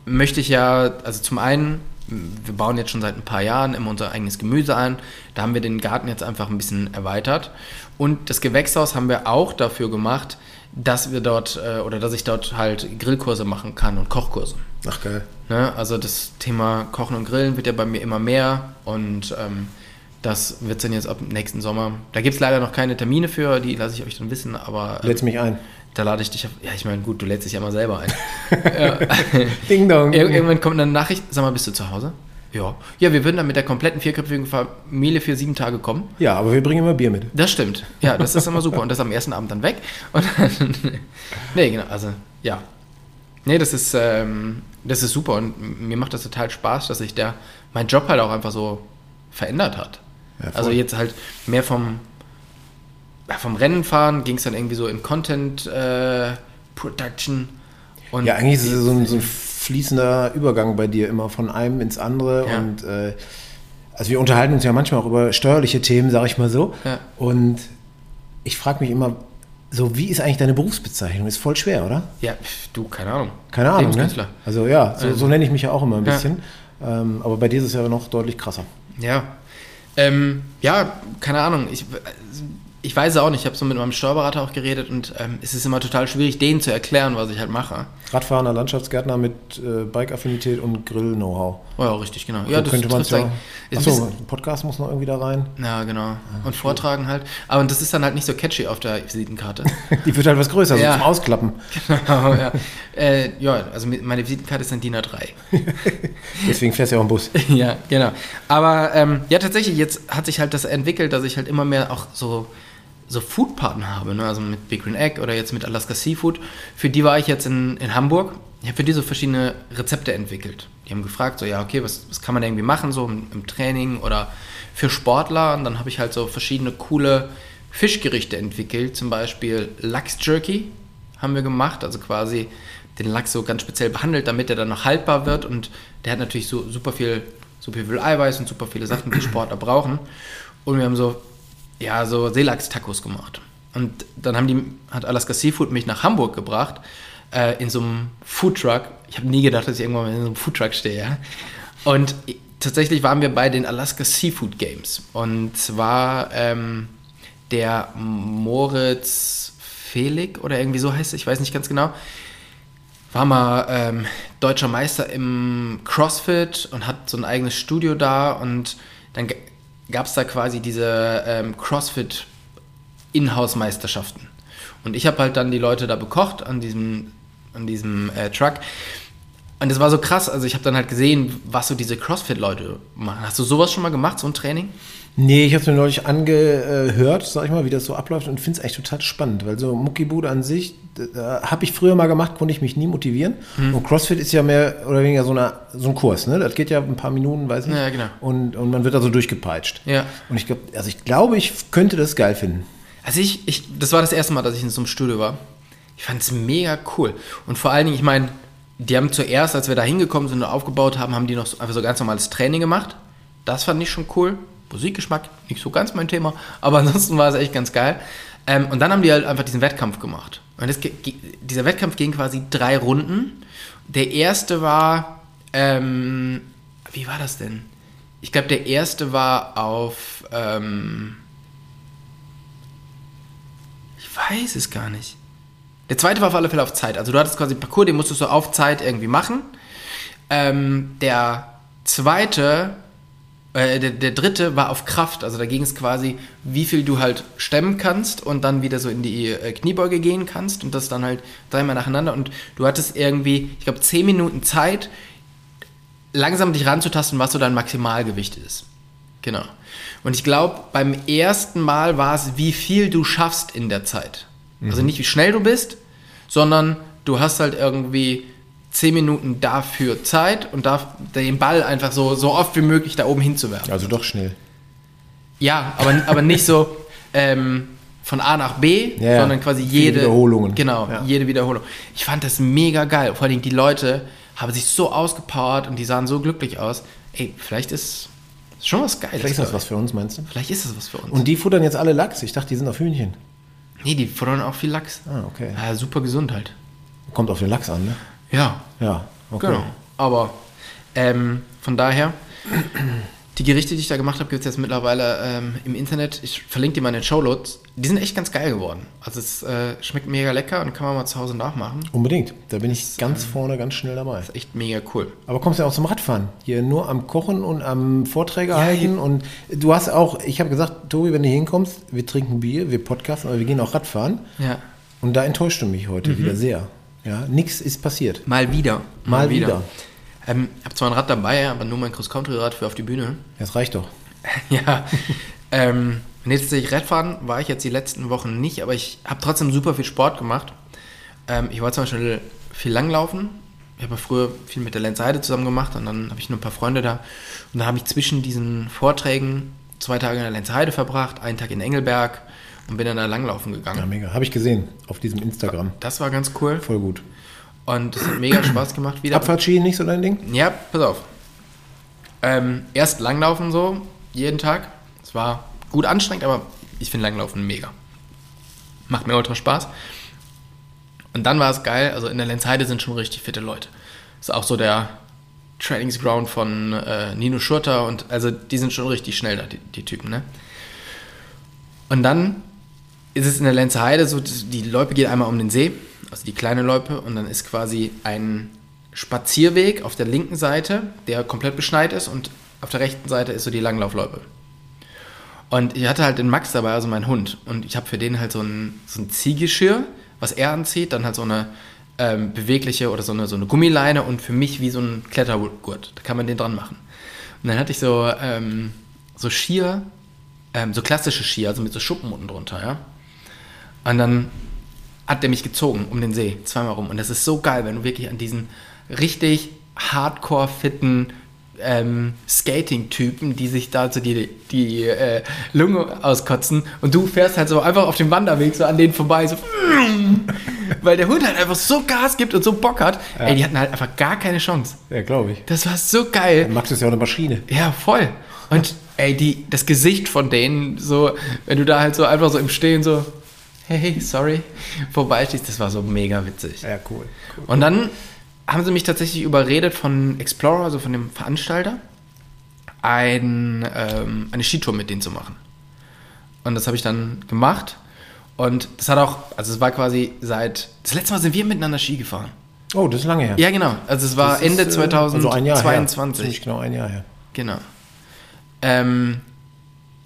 möchte ich ja, also zum einen, wir bauen jetzt schon seit ein paar Jahren immer unser eigenes Gemüse ein. Da haben wir den Garten jetzt einfach ein bisschen erweitert. Und das Gewächshaus haben wir auch dafür gemacht, dass wir dort äh, oder dass ich dort halt Grillkurse machen kann und Kochkurse. Ach geil. Ne? Also das Thema Kochen und Grillen wird ja bei mir immer mehr und ähm, das wird dann jetzt ab nächsten Sommer. Da gibt es leider noch keine Termine für, die lasse ich euch dann wissen, aber ähm, Lädst mich ein. Da lade ich dich auf. Ja, ich meine, gut, du lädst dich ja mal selber ein. *laughs* ja. *laughs* Ding dong. Ir irgendwann kommt eine Nachricht, sag mal, bist du zu Hause? Ja. Ja, wir würden dann mit der kompletten vierköpfigen Familie für sieben Tage kommen. Ja, aber wir bringen immer Bier mit. Das stimmt. Ja, das ist immer super. Und das am ersten Abend dann weg. Und dann, *laughs* nee, genau. Also, ja. Nee, das ist, ähm, das ist super. Und mir macht das total Spaß, dass sich der, mein Job halt auch einfach so verändert hat. Ja, also jetzt halt mehr vom, vom Rennenfahren ging es dann irgendwie so in Content äh, Production. Und Ja, eigentlich ist es so ein, so ein fließender Übergang bei dir immer von einem ins andere. Ja. Und äh, also wir unterhalten uns ja manchmal auch über steuerliche Themen, sage ich mal so. Ja. Und ich frage mich immer, so wie ist eigentlich deine Berufsbezeichnung? Ist voll schwer, oder? Ja, du, keine Ahnung. Keine Ahnung, ne? Also ja, so, so nenne ich mich ja auch immer ein Ja. bisschen. Ähm, aber bei dir ist es ja noch deutlich krasser. Ja. Ähm, ja, keine Ahnung. Ich, ich weiß es auch nicht. Ich habe so mit meinem Steuerberater auch geredet und ähm, es ist immer total schwierig, denen zu erklären, was ich halt mache. Radfahrender Landschaftsgärtner mit äh, Bike-Affinität und Grill-Know-how. Oh ja, richtig, genau. Ja, so könnte man ja. Achso, ein Podcast muss noch irgendwie da rein. Ja, genau. Und vortragen halt. Aber das ist dann halt nicht so catchy auf der Visitenkarte. *laughs* Die wird halt was größer, Ja. so zum Ausklappen. *laughs* genau, ja. Äh, ja, also meine Visitenkarte ist dann DIN A3. *laughs* Deswegen fährst du ja auch im Bus. ja, genau. Aber ähm, ja, tatsächlich, jetzt hat sich halt das entwickelt, dass ich halt immer mehr auch so, so Foodpartner habe, ne? also mit Big Green Egg oder jetzt mit Alaska Seafood. Für die war ich jetzt in, in Hamburg. Ich habe für die so verschiedene Rezepte entwickelt. Die haben gefragt, so, ja, okay, was, was kann man irgendwie machen, so im, im Training oder für Sportler. Und dann habe ich halt so verschiedene coole Fischgerichte entwickelt. Zum Beispiel Lachs-Jerky haben wir gemacht, also quasi den Lachs so ganz speziell behandelt, damit er dann noch haltbar wird. Und der hat natürlich so super viel, super viel Eiweiß und super viele Sachen, die Sportler brauchen. Und wir haben so, ja, so Seelachs-Tacos gemacht. Und dann haben die, hat Alaska Seafood mich nach Hamburg gebracht, äh, in so einem Foodtruck. Ich habe nie gedacht, dass ich irgendwann mal in so einem Foodtruck stehe. Und tatsächlich waren wir bei den Alaska Seafood Games. Und zwar ähm, der Moritz Felig oder irgendwie so heißt es, ich weiß nicht ganz genau, war mal ähm, deutscher Meister im CrossFit und hat so ein eigenes Studio da und dann gab es da quasi diese ähm, CrossFit Inhouse-Meisterschaften. Und ich habe halt dann die Leute da bekocht an diesem, an diesem äh, Truck. Und das war so krass, also ich habe dann halt gesehen, was so diese CrossFit-Leute machen. Hast du sowas schon mal gemacht, so ein Training? Nee, ich habe es mir neulich angehört, sag ich mal, wie das so abläuft und finde es eigentlich total spannend, weil so Muckibude an sich, habe ich früher mal gemacht, konnte ich mich nie motivieren. Hm. Und CrossFit ist ja mehr oder weniger so, eine, so ein Kurs, ne? Das geht ja ein paar Minuten, weiß ich. Ja, genau. Und, und man wird also durchgepeitscht. Ja. Und ich glaube, also ich glaube, ich könnte das geil finden. Also ich, ich, das war das erste Mal, dass ich in so einem Studio war. Ich fand es mega cool. Und vor allen Dingen, ich meine, die haben zuerst, als wir da hingekommen sind und aufgebaut haben, haben die noch so, einfach so ganz normales Training gemacht. Das fand ich schon cool. Musikgeschmack, nicht so ganz mein Thema, *laughs* aber ansonsten war es echt ganz geil. Ähm, und dann haben die halt einfach diesen Wettkampf gemacht. Und das, dieser Wettkampf ging quasi drei Runden. Der erste war, ähm, wie war das denn? Ich glaube, der erste war auf, ähm, ich weiß es gar nicht. Der zweite war auf alle Fälle auf Zeit. Also du hattest quasi einen Parcours, den musstest du auf Zeit irgendwie machen. Ähm, der zweite, äh, der, der dritte war auf Kraft. Also da ging es quasi, wie viel du halt stemmen kannst und dann wieder so in die äh, Kniebeuge gehen kannst und das dann halt dreimal nacheinander. Und du hattest irgendwie, ich glaube, zehn Minuten Zeit, langsam dich ranzutasten, was so dein Maximalgewicht ist. Genau. Und ich glaube, beim ersten Mal war es, wie viel du schaffst in der Zeit. Also nicht, wie schnell du bist, sondern du hast halt irgendwie 10 Minuten dafür Zeit und darf den Ball einfach so, so oft wie möglich da oben hinzuwerfen. Also doch schnell. Ja, aber, aber nicht so ähm, von A nach B, Ja, sondern quasi jede Wiederholungen. Genau, Ja. jede Wiederholung. Ich fand das mega geil. Vor allem die Leute haben sich so ausgepowert und die sahen so glücklich aus. Ey, vielleicht ist ist schon was Geiles. Vielleicht ist das was für uns, meinst du? ich. Vielleicht ist das was für uns. Und die futtern jetzt alle Lachs. Ich dachte, die sind auf Hühnchen. Nee, die futtern auch viel Lachs. Ah, okay. Ja, super gesund halt. Kommt auf den Lachs an, ne? Ja, Ja, okay. genau. Aber ähm, von daher, die Gerichte, die ich da gemacht habe, gibt es jetzt mittlerweile ähm, im Internet. Ich verlinke die mal in den Shownotes. Die sind echt ganz geil geworden. Also es äh, schmeckt mega lecker und kann man mal zu Hause nachmachen. Unbedingt. Da bin ich ganz vorne, ganz schnell dabei. Ist echt mega cool. Aber kommst ja auch zum Radfahren. Hier nur am Kochen und am Vorträge Ja, halten. Und du hast auch, ich habe gesagt, Tobi, wenn du hinkommst, wir trinken Bier, wir podcasten, aber wir gehen auch Radfahren. Ja. Und da enttäuscht du mich heute wieder sehr. Ja, nichts ist passiert. Mal wieder. Mal wieder. Ähm, ich habe zwar ein Rad dabei, aber nur mein Cross-Country-Rad für auf die Bühne. Das reicht doch. *laughs* ja. ähm, jetzt tatsächlich Radfahren war ich jetzt die letzten Wochen nicht, aber ich habe trotzdem super viel Sport gemacht. Ähm, ich wollte zum Beispiel viel langlaufen. Ich habe ja früher viel mit der Lenzheide zusammen gemacht und dann habe ich nur ein paar Freunde da. Und dann habe ich zwischen diesen Vorträgen zwei Tage in der Lenzheide verbracht, einen Tag in Engelberg und bin dann da langlaufen gegangen. Ja, mega. Habe ich gesehen auf diesem Instagram. Das war ganz cool Voll gut. Und es hat mega *clears throat* Spaß gemacht wieder. Abfahrtski nicht so dein Ding? Ja, pass auf. Ähm, erst Langlaufen so, jeden Tag. Es war gut anstrengend, aber ich finde Langlaufen mega. Macht mir ultra Spaß. Und dann war es geil, also in der Lenzheide sind schon richtig fitte Leute. Ist auch so der Trainingsground von äh, Nino Schurter und also die sind schon richtig schnell da, die, die Typen, ne? Und dann ist es in der Lenzheide so, die Loipe geht einmal um den See, also die kleine Loipe, und dann ist quasi ein Spazierweg auf der linken Seite, der komplett beschneit ist, und auf der rechten Seite ist so die Langlaufloipe. Und ich hatte halt den Max dabei, also mein Hund, und ich habe für den halt so ein, so ein Ziehgeschirr, was er anzieht, dann halt so eine ähm, bewegliche oder so eine, so eine Gummileine und für mich wie so ein Klettergurt. Da kann man den dran machen. Und dann hatte ich so, ähm, so Skier, ähm, so klassische Skier, also mit so Schuppen unten drunter, ja. Und dann hat der mich gezogen um den See, zweimal rum. Und das ist so geil, wenn du wirklich an diesen richtig hardcore-fitten ähm, Skating-Typen, die sich da so die, die äh, Lunge auskotzen und du fährst halt so einfach auf dem Wanderweg so an denen vorbei, so *laughs* weil der Hund halt einfach so Gas gibt und so Bock hat. Ey, die hatten halt einfach gar keine Chance. Ja, glaube ich. Das war so geil. Max ist ja auch eine Maschine. Ja, voll. Und ey, die, das Gesicht von denen, so, wenn du da halt so einfach so im Stehen so, hey, sorry, vorbeischießt, das war so mega witzig. Ja, cool. cool. Und dann haben sie mich tatsächlich überredet von Explorer, also von dem Veranstalter, ein, ähm, eine Skitour mit denen zu machen. Und das habe ich dann gemacht. Und das hat auch, also es war quasi seit, das letzte Mal sind wir miteinander Ski gefahren. Oh, das ist lange her. Ja, genau. Also es war Das ist, Ende äh, also ein Jahr her. 2022. Ziemlich genau ein Jahr her. Genau. Ähm,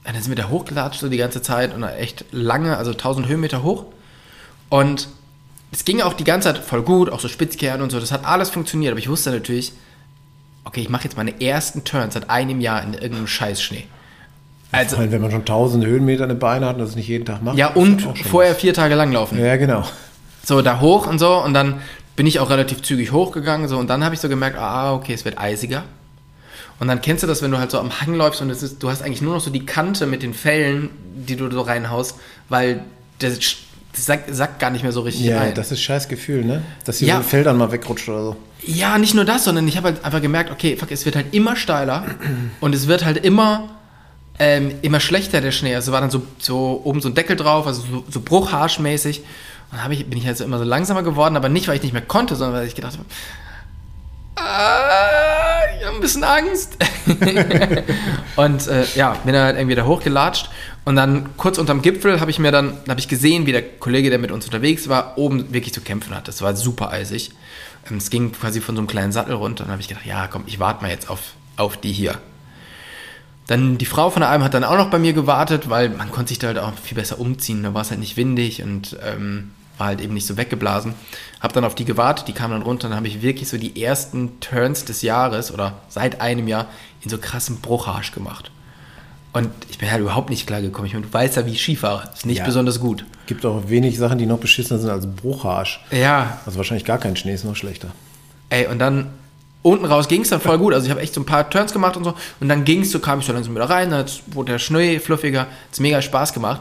dann sind wir da hochgelatscht so die ganze Zeit und echt lange, also 1000 Höhenmeter hoch. Und es ging auch die ganze Zeit voll gut, auch so Spitzkehren und so, das hat alles funktioniert, aber ich wusste natürlich, okay, ich mache jetzt meine ersten Turns seit einem Jahr in irgendeinem Scheißschnee. Also, allem, wenn man schon tausende Höhenmeter in den Beinen hat und das nicht jeden Tag macht. Ja, und vorher was. vier Tage lang laufen. Ja, genau. So, da hoch und so und dann bin ich auch relativ zügig hochgegangen so und dann habe ich so gemerkt, ah, okay, es wird eisiger. Und dann kennst du das, wenn du halt so am Hang läufst und ist, du hast eigentlich nur noch so die Kante mit den Fällen, die du so reinhaust, weil das, das sagt, sagt, gar nicht mehr so richtig ja, ein. Ja, das ist scheiß Gefühl, ne? Dass die ja. so Feldern mal wegrutscht oder so. Ja, nicht nur das, sondern ich habe halt einfach gemerkt, okay, fuck, es wird halt immer steiler und es wird halt immer ähm, immer schlechter der Schnee. Also war dann so, so oben so ein Deckel drauf, also so, so bruchharschmäßig. Und dann ich, bin ich halt so immer so langsamer geworden, aber nicht, weil ich nicht mehr konnte, sondern weil ich gedacht habe, ah, ich habe ein bisschen Angst. *laughs* und äh, ja, bin dann halt irgendwie da hochgelatscht. Und dann kurz unterm Gipfel habe ich mir dann, habe ich gesehen, wie der Kollege, der mit uns unterwegs war, oben wirklich zu kämpfen hat. Das war super eisig. Ähm, es ging quasi von so einem kleinen Sattel runter. Und dann habe ich gedacht, ja, komm, ich warte mal jetzt auf, auf die hier. Dann die Frau von der Alm hat dann auch noch bei mir gewartet, weil man konnte sich da halt auch viel besser umziehen. Da war es halt nicht windig und ähm, war halt eben nicht so weggeblasen. Hab dann auf die gewartet, die kam dann runter. Dann habe ich wirklich so die ersten Turns des Jahres oder seit einem Jahr in so krassen Bruchharsch gemacht. Und ich bin halt überhaupt nicht klargekommen. Ich meine, du weißt ja, wie Skifahrer. Ist nicht ja. besonders gut. Gibt auch wenig Sachen, die noch beschissener sind als Bruchharsch. Ja. Also wahrscheinlich gar kein Schnee ist noch schlechter. Ey, und dann unten raus ging es dann voll gut. Also ich habe echt so ein paar Turns gemacht und so. Und dann ging es so, kam ich so langsam wieder rein, dann wurde der Schnee fluffiger, hat es mega Spaß gemacht.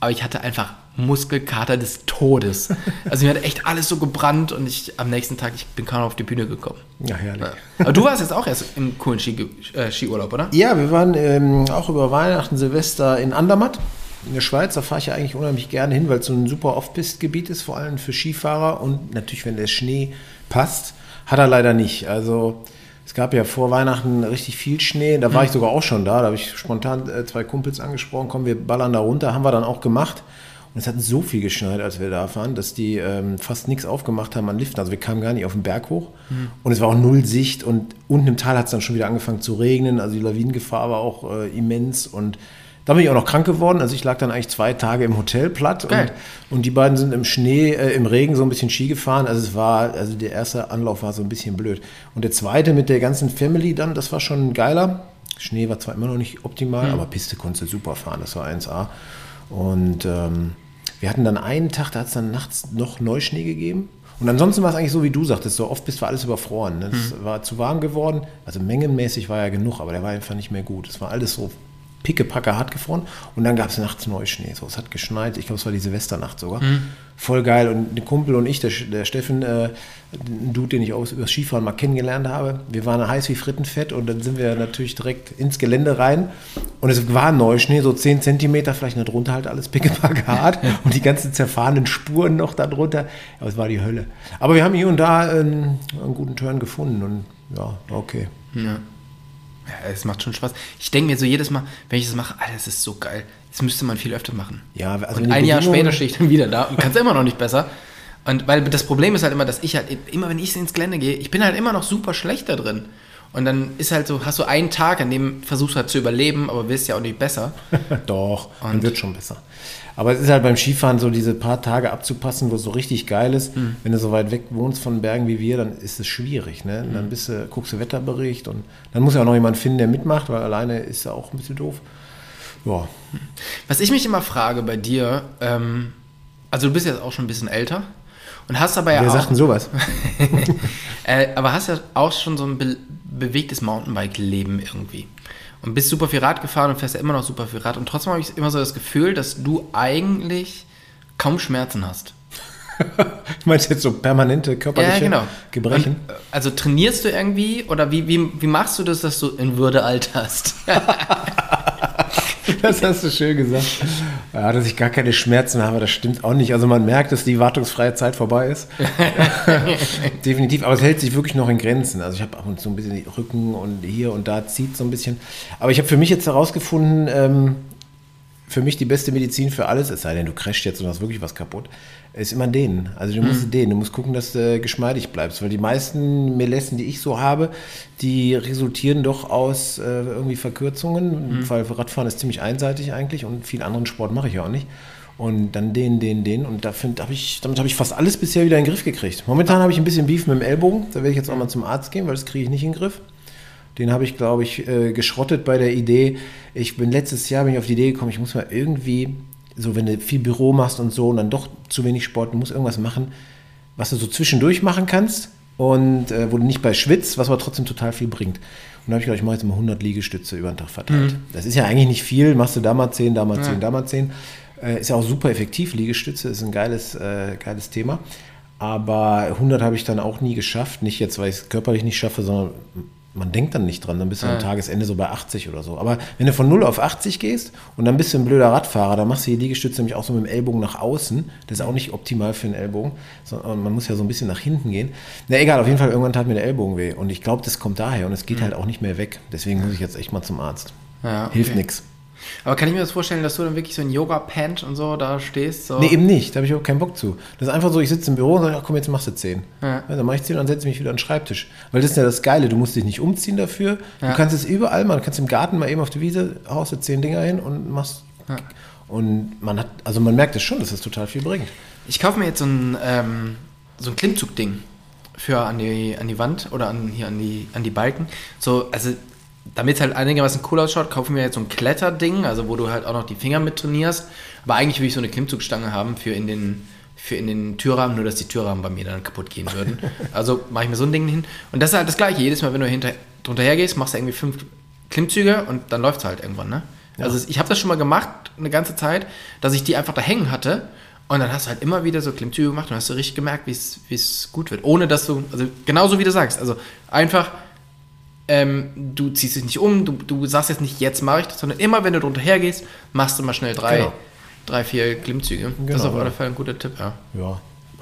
Aber ich hatte einfach Muskelkater des Todes. Also mir hat echt alles so gebrannt und ich am nächsten Tag, ich bin kaum auf die Bühne gekommen. Ja, herrlich. Aber du warst jetzt auch erst im coolen Ski, äh, Skiurlaub, oder? Ja, wir waren ähm, auch über Weihnachten, Silvester in Andermatt. In der Schweiz, da fahre ich ja eigentlich unheimlich gerne hin, weil es so ein super Off-Pist-Gebiet ist, vor allem für Skifahrer und natürlich, wenn der Schnee passt. Hat er leider nicht. Also es gab ja vor Weihnachten richtig viel Schnee. Da war mhm. ich sogar auch schon da. Da habe ich spontan äh, zwei Kumpels angesprochen. Komm, wir ballern da runter. Haben wir dann auch gemacht. Und es hat so viel geschneit, als wir da fahren, dass die ähm, fast nichts aufgemacht haben an Liften. Also wir kamen gar nicht auf den Berg hoch. Mhm. Und es war auch null Sicht. Und unten im Tal hat es dann schon wieder angefangen zu regnen. Also die Lawinengefahr war auch äh, immens. Und da bin ich auch noch krank geworden. Also ich lag dann eigentlich zwei Tage im Hotel platt. Und, und, die beiden sind im Schnee, äh, im Regen so ein bisschen Ski gefahren. Also es war, also der erste Anlauf war so ein bisschen blöd. Und der zweite mit der ganzen Family dann, das war schon geiler. Schnee war zwar immer noch nicht optimal, mhm. aber Piste konntest du super fahren. Das war 1A. Und ähm, wir hatten dann einen Tag, da hat es dann nachts noch Neuschnee gegeben. Und ansonsten war es eigentlich so, wie du sagtest, so oft bist du alles überfroren. Es mhm. war zu warm geworden. Also mengenmäßig war ja genug, aber der war einfach nicht mehr gut. Es war alles so pickepacke hart gefroren. Und dann gab es nachts Neuschnee. So, es hat geschneit. Ich glaube, es war die Silvesternacht sogar. Mhm. Voll geil. Und der Kumpel und ich, der, der Steffen, äh, ein Dude, den ich auch über Skifahren mal kennengelernt habe, wir waren heiß wie Frittenfett und dann sind wir natürlich direkt ins Gelände rein. Und es war Neuschnee, so 10 Zentimeter, vielleicht nur drunter halt alles pickepacke *laughs* hart. und die ganzen zerfahrenen Spuren noch darunter. Aber es war die Hölle. Aber wir haben hier und da einen, einen guten Turn gefunden und ja, okay. Ja. Ja, es macht schon Spaß. Ich denke mir so jedes Mal, wenn ich das mache, Alter, das ist so geil. Das müsste man viel öfter machen. Ja, also und ein Jahr später stehe ich dann wieder da und kann es immer noch nicht besser. Und weil das Problem ist halt immer, dass ich halt, immer wenn ich ins Gelände gehe, ich bin halt immer noch super schlecht da drin. Und dann ist halt so, hast du einen Tag, an dem versuchst du halt zu überleben, aber wirst ja auch nicht besser. *laughs* Doch, und man wird schon besser. Aber es ist halt beim Skifahren so, diese paar Tage abzupassen, wo es so richtig geil ist. Mhm. Wenn du so weit weg wohnst von Bergen wie wir, dann ist es schwierig. Ne? Dann hm. bist du, guckst du Wetterbericht und dann muss ja auch noch jemand finden, der mitmacht, weil alleine ist ja auch ein bisschen doof. Ja. Was ich mich immer frage bei dir, ähm, also du bist jetzt auch schon ein bisschen älter und hast aber ja Wer auch... Sagt denn sowas? *laughs* äh, aber hast ja auch schon so ein be bewegtes Mountainbike-Leben irgendwie und bist super viel Rad gefahren und fährst ja immer noch super viel Rad. Und trotzdem habe ich immer so das Gefühl, dass du eigentlich kaum Schmerzen hast. *laughs* ich meine jetzt so permanente körperliche ja, genau. Gebrechen? Und, also trainierst du irgendwie oder wie, wie, wie machst du das, dass du in Würde alterst? *laughs* das hast du schön gesagt. Ja, dass ich gar keine Schmerzen habe, das stimmt auch nicht. Also man merkt, dass die wartungsfreie Zeit vorbei ist. *laughs* Definitiv, aber es hält sich wirklich noch in Grenzen. Also ich habe ab und zu ein bisschen Rücken und hier und da zieht so ein bisschen. Aber ich habe für mich jetzt herausgefunden, ähm, für mich die beste Medizin für alles, es sei denn, du crashst jetzt und hast wirklich was kaputt, ist immer dehnen. Also du musst mhm. dehnen, du musst gucken, dass du geschmeidig bleibst, weil die meisten Melessen, die ich so habe, die resultieren doch aus äh, irgendwie Verkürzungen, mhm. weil Radfahren ist ziemlich einseitig eigentlich und viel anderen Sport mache ich ja auch nicht. und dann den, den, den. Und dafür, hab ich, damit habe ich fast alles bisher wieder in den Griff gekriegt. Momentan habe ich ein bisschen Beef mit dem Ellbogen. Da werde ich jetzt auch mal zum Arzt gehen, weil das kriege ich nicht in den Griff. Den habe ich, glaube ich, äh, geschrottet bei der Idee. Ich bin letztes Jahr bin ich auf die Idee gekommen, ich muss mal irgendwie, so wenn du viel Büro machst und so und dann doch zu wenig Sport, du musst irgendwas machen, was du so zwischendurch machen kannst und äh, wo du nicht bei schwitzt, was aber trotzdem total viel bringt. Und da habe ich gedacht, ich mache jetzt mal 100 Liegestütze über den Tag verteilt. Mhm. Das ist ja eigentlich nicht viel, machst du da mal 10, da mal 10, ja. da mal 10. Äh, ist ja auch super effektiv, Liegestütze ist ein geiles, äh, geiles Thema. Aber 100 habe ich dann auch nie geschafft. Nicht jetzt, weil ich es körperlich nicht schaffe, sondern man denkt dann nicht dran, dann bist du ja. am Tagesende so bei 80 oder so. Aber wenn du von 0 auf 80 gehst und dann bist du ein blöder Radfahrer, dann machst du die Liegestütze nämlich auch so mit dem Ellbogen nach außen. Das ist auch nicht optimal für den Ellbogen, sondern man muss ja so ein bisschen nach hinten gehen. Na egal, auf jeden Fall, irgendwann tat mir der Ellbogen weh. Und ich glaube, das kommt daher und es geht mhm. halt auch nicht mehr weg. Deswegen muss ich jetzt echt mal zum Arzt. Ja, okay. Hilft nichts. Aber kann ich mir das vorstellen, dass du dann wirklich so in Yoga-Pant und so da stehst? So? Nee, eben nicht. Da habe ich auch keinen Bock zu. Das ist einfach so, ich sitze im Büro und sage, ach komm, jetzt machst du 10. Ja. Ja, dann mache ich 10 und dann setze ich mich wieder an den Schreibtisch. Weil das ist ja das Geile, du musst dich nicht umziehen dafür. Ja. Du kannst es überall machen. Du kannst im Garten mal eben auf die Wiese, haust du 10 Dinger hin und machst... Und man hat, also man merkt es schon, dass es total viel bringt. Ich kaufe mir jetzt so ein, ähm, so ein Klimmzug-Ding für an die, an die Wand oder an, hier an die, an die Balken. So, also damit es halt einigermaßen cool ausschaut, kaufen wir jetzt so ein Kletterding, also wo du halt auch noch die Finger mit trainierst. Aber eigentlich will ich so eine Klimmzugstange haben für in den, für in den Türrahmen, nur dass die Türrahmen bei mir dann kaputt gehen würden. *laughs* also mache ich mir so ein Ding hin. Und das ist halt das Gleiche. Jedes Mal, wenn du hinter, drunter hergehst, machst du irgendwie fünf Klimmzüge und dann läuft es halt irgendwann. Ne? Ja. Also ich habe das schon mal gemacht, eine ganze Zeit, dass ich die einfach da hängen hatte. Und dann hast du halt immer wieder so Klimmzüge gemacht und hast du richtig gemerkt, wie es gut wird. Ohne dass du, also genauso wie du sagst, also einfach ähm, du ziehst dich nicht um, du, du sagst jetzt nicht, jetzt mache ich das, sondern immer, wenn du drunter hergehst, machst du mal schnell drei, genau. drei vier Klimmzüge. Genau, das ist auf jeden Fall ein guter Tipp, ja. Ja,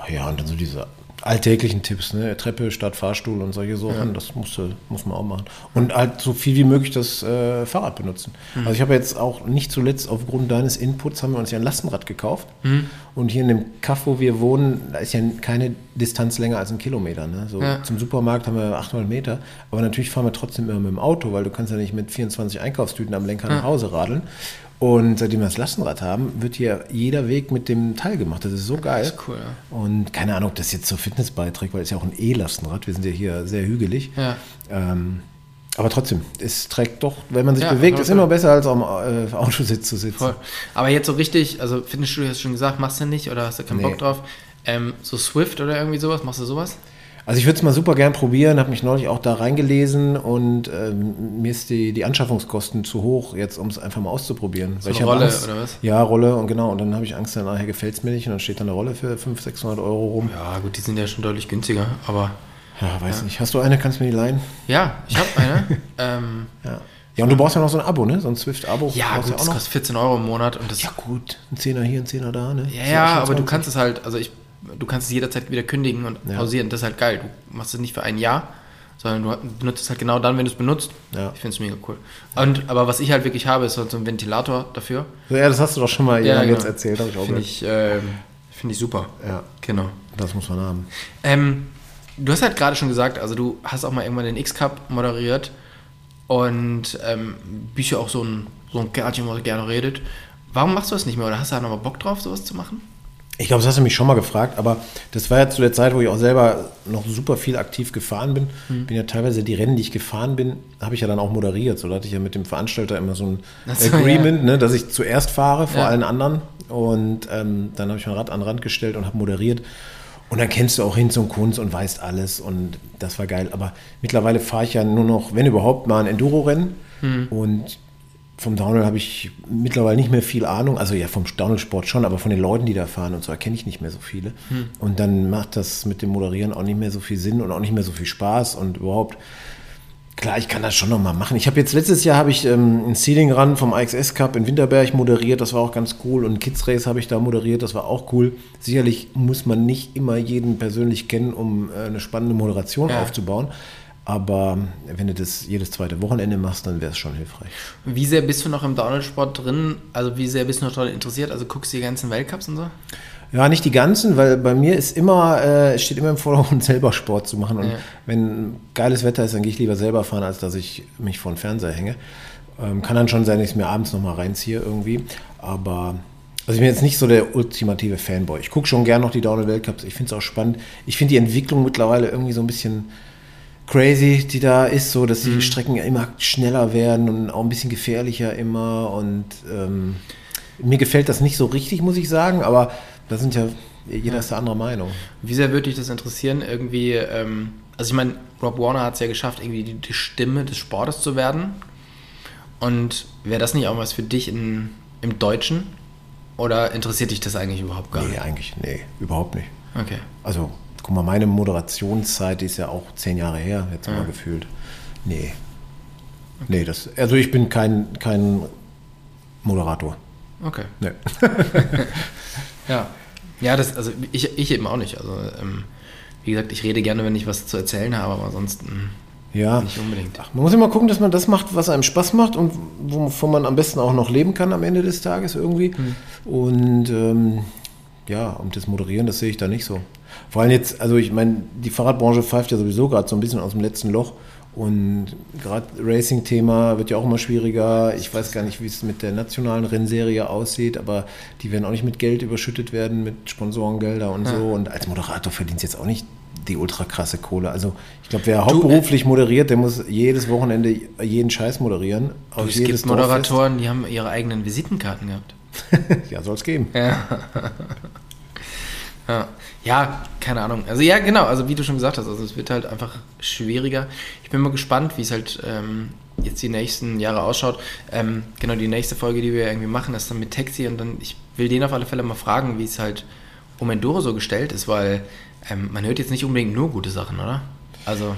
ja und dann so diese alltäglichen Tipps, ne? Treppe statt Fahrstuhl und solche Sachen, ja. das muss, muss man auch machen. Und halt so viel wie möglich das äh, Fahrrad benutzen. Mhm. Also ich habe jetzt auch nicht zuletzt aufgrund deines Inputs haben wir uns ja ein Lastenrad gekauft. Mhm. Und hier in dem Kaff, wo wir wohnen, da ist ja keine Distanz länger als ein Kilometer. Ne? So ja. Zum Supermarkt haben wir 800 Meter. Aber natürlich fahren wir trotzdem immer mit dem Auto, weil du kannst ja nicht mit 24 Einkaufstüten am Lenker ja. nach Hause radeln. Und seitdem wir das Lastenrad haben, wird hier jeder Weg mit dem Teil gemacht. Das ist so geil. Das ist cool, ja. Und keine Ahnung, ob das jetzt zur Fitness beiträgt, weil es ja auch ein E-Lastenrad. Wir sind ja hier sehr hügelig. Ja. Ähm, aber trotzdem, es trägt doch, wenn man sich ja, bewegt, ist immer besser als am äh, Autositz zu sitzen. Voll. Aber jetzt so richtig, also Fitnessstudio hast du schon gesagt, machst du nicht oder hast du keinen nee. Bock drauf? Ähm, so Swift oder irgendwie sowas, machst du sowas? Also ich würde es mal super gern probieren, habe mich neulich auch da reingelesen und ähm, mir ist die, die Anschaffungskosten zu hoch, jetzt um es einfach mal auszuprobieren. So eine Rolle Angst, oder was? Ja, Rolle und genau. Und dann habe ich Angst, dann nachher gefällt es mir nicht und dann steht da eine Rolle für 500, 600 Euro rum. Ja gut, die sind ja schon deutlich günstiger, aber... Ja, weiß ja. nicht. Hast du eine? Kannst du mir die leihen? Ja, ich habe eine. *laughs* ähm, ja. Ja, und du brauchst ja noch so ein Abo, ne? So ein Swift-Abo. Ja, gut, ja das kostet 14 Euro im Monat. Und das ja, gut. Ein Zehner hier, ein Zehner da, ne? Ja, ja aber du kannst es halt, also ich du kannst es jederzeit wieder kündigen und ja. pausieren. Das ist halt geil. Du machst es nicht für ein Jahr, sondern du benutzt es halt genau dann, wenn du es benutzt. Ja. Ich finde es mega cool. Und, aber was ich halt wirklich habe, ist halt so ein Ventilator dafür. Ja, das hast du doch schon mal ja, genau. jetzt erzählt, habe ich auch Finde ich, äh, find ich super. Ja. Genau. Das muss man haben. Ähm, du hast halt gerade schon gesagt, also du hast auch mal irgendwann den X-Cup moderiert und ähm, bist ja auch so ein, so ein Kerlchen, der gerne redet. Warum machst du das nicht mehr oder hast du da nochmal Bock drauf, sowas zu machen? Ich glaube, das hast du mich schon mal gefragt, aber das war ja zu der Zeit, wo ich auch selber noch super viel aktiv gefahren bin. Mhm. Bin ja teilweise die Rennen, die ich gefahren bin, habe ich ja dann auch moderiert. So da hatte ich ja mit dem Veranstalter immer so ein so, Agreement, ja. ne, dass ich zuerst fahre vor ja. allen anderen. Und ähm, dann habe ich mein Rad an den Rand gestellt und habe moderiert. Und dann kennst du auch Hinz und Kunz und weißt alles und das war geil. Aber mittlerweile fahre ich ja nur noch, wenn überhaupt, mal ein Enduro-Rennen. Mhm. Und vom Downhill habe ich mittlerweile nicht mehr viel Ahnung. Also ja, vom Downhill-Sport schon, aber von den Leuten, die da fahren und so, erkenne ich nicht mehr so viele. Hm. Und dann macht das mit dem Moderieren auch nicht mehr so viel Sinn und auch nicht mehr so viel Spaß und überhaupt. Klar, ich kann das schon nochmal machen. Ich habe jetzt letztes Jahr habe ich ähm, ein Sealing Run vom IXS Cup in Winterberg moderiert, das war auch ganz cool. Und Kids Race habe ich da moderiert, das war auch cool. Sicherlich muss man nicht immer jeden persönlich kennen, um äh, eine spannende Moderation ja. aufzubauen. Aber wenn du das jedes zweite Wochenende machst, dann wäre es schon hilfreich. Wie sehr bist du noch im Downhill-Sport drin? Also wie sehr bist du noch daran interessiert? Also guckst du die ganzen Weltcups und so? Ja, nicht die ganzen, weil bei mir ist immer, äh, steht immer im Vordergrund, *laughs* selber Sport zu machen. Und ja. wenn geiles Wetter ist, dann gehe ich lieber selber fahren, als dass ich mich vor den Fernseher hänge. Ähm, kann dann schon sein, dass ich es mir abends nochmal reinziehe irgendwie. Aber Also ich bin jetzt nicht so der ultimative Fanboy. Ich gucke schon gern noch die Downhill-Weltcups. Ich finde es auch spannend. Ich finde die Entwicklung mittlerweile irgendwie so ein bisschen crazy, die da ist, so dass die Strecken immer schneller werden und auch ein bisschen gefährlicher immer. Und ähm, mir gefällt das nicht so richtig, muss ich sagen, aber da sind ja, jeder ist der anderer Meinung. Wie sehr würde dich das interessieren, irgendwie, ähm, also ich meine, Rob Warner hat es ja geschafft, irgendwie die, die Stimme des Sportes zu werden. Und wäre das nicht auch was für dich in, im Deutschen? Oder interessiert dich das eigentlich überhaupt gar Nee, nicht? eigentlich, nee, überhaupt nicht. Okay. Also, guck mal, meine Moderationszeit die ist ja auch zehn Jahre her, jetzt mal gefühlt. Nee. Nee, das, also ich bin kein, kein Moderator. Okay. Nee. *laughs* Ja. Ja, das, also ich, ich eben auch nicht. Also, ähm, wie gesagt, ich rede gerne, wenn ich was zu erzählen habe, aber ansonsten Ja. nicht unbedingt. Man muss immer gucken, dass man das macht, was einem Spaß macht und wovon man am besten auch noch leben kann am Ende des Tages irgendwie. Und ähm, ja, und das Moderieren, das sehe ich da nicht so. Vor allem jetzt, also ich meine, die Fahrradbranche pfeift ja sowieso gerade so ein bisschen aus dem letzten Loch. Und gerade Racing-Thema wird ja auch immer schwieriger. Ich weiß gar nicht, wie es mit der nationalen Rennserie aussieht, aber die werden auch nicht mit Geld überschüttet werden, mit Sponsorengelder und so. Und als Moderator verdient jetzt auch nicht die ultra krasse Kohle. Also ich glaube, wer hauptberuflich moderiert, der muss jedes Wochenende jeden Scheiß moderieren. Du, es jedes gibt Moderatoren, die haben ihre eigenen Visitenkarten gehabt. Dorffest. *laughs* ja, soll es geben. Ja. *laughs* ja, keine Ahnung. Also ja, genau, also wie du schon gesagt hast, also es wird halt einfach schwieriger. Ich bin mal gespannt, wie es halt ähm, jetzt die nächsten Jahre ausschaut. Ähm, genau, die nächste Folge, die wir irgendwie machen, ist dann mit Taxi und dann, ich will den auf alle Fälle mal fragen, wie es halt um Enduro so gestellt ist, weil ähm, man hört jetzt nicht unbedingt nur gute Sachen, oder? Also,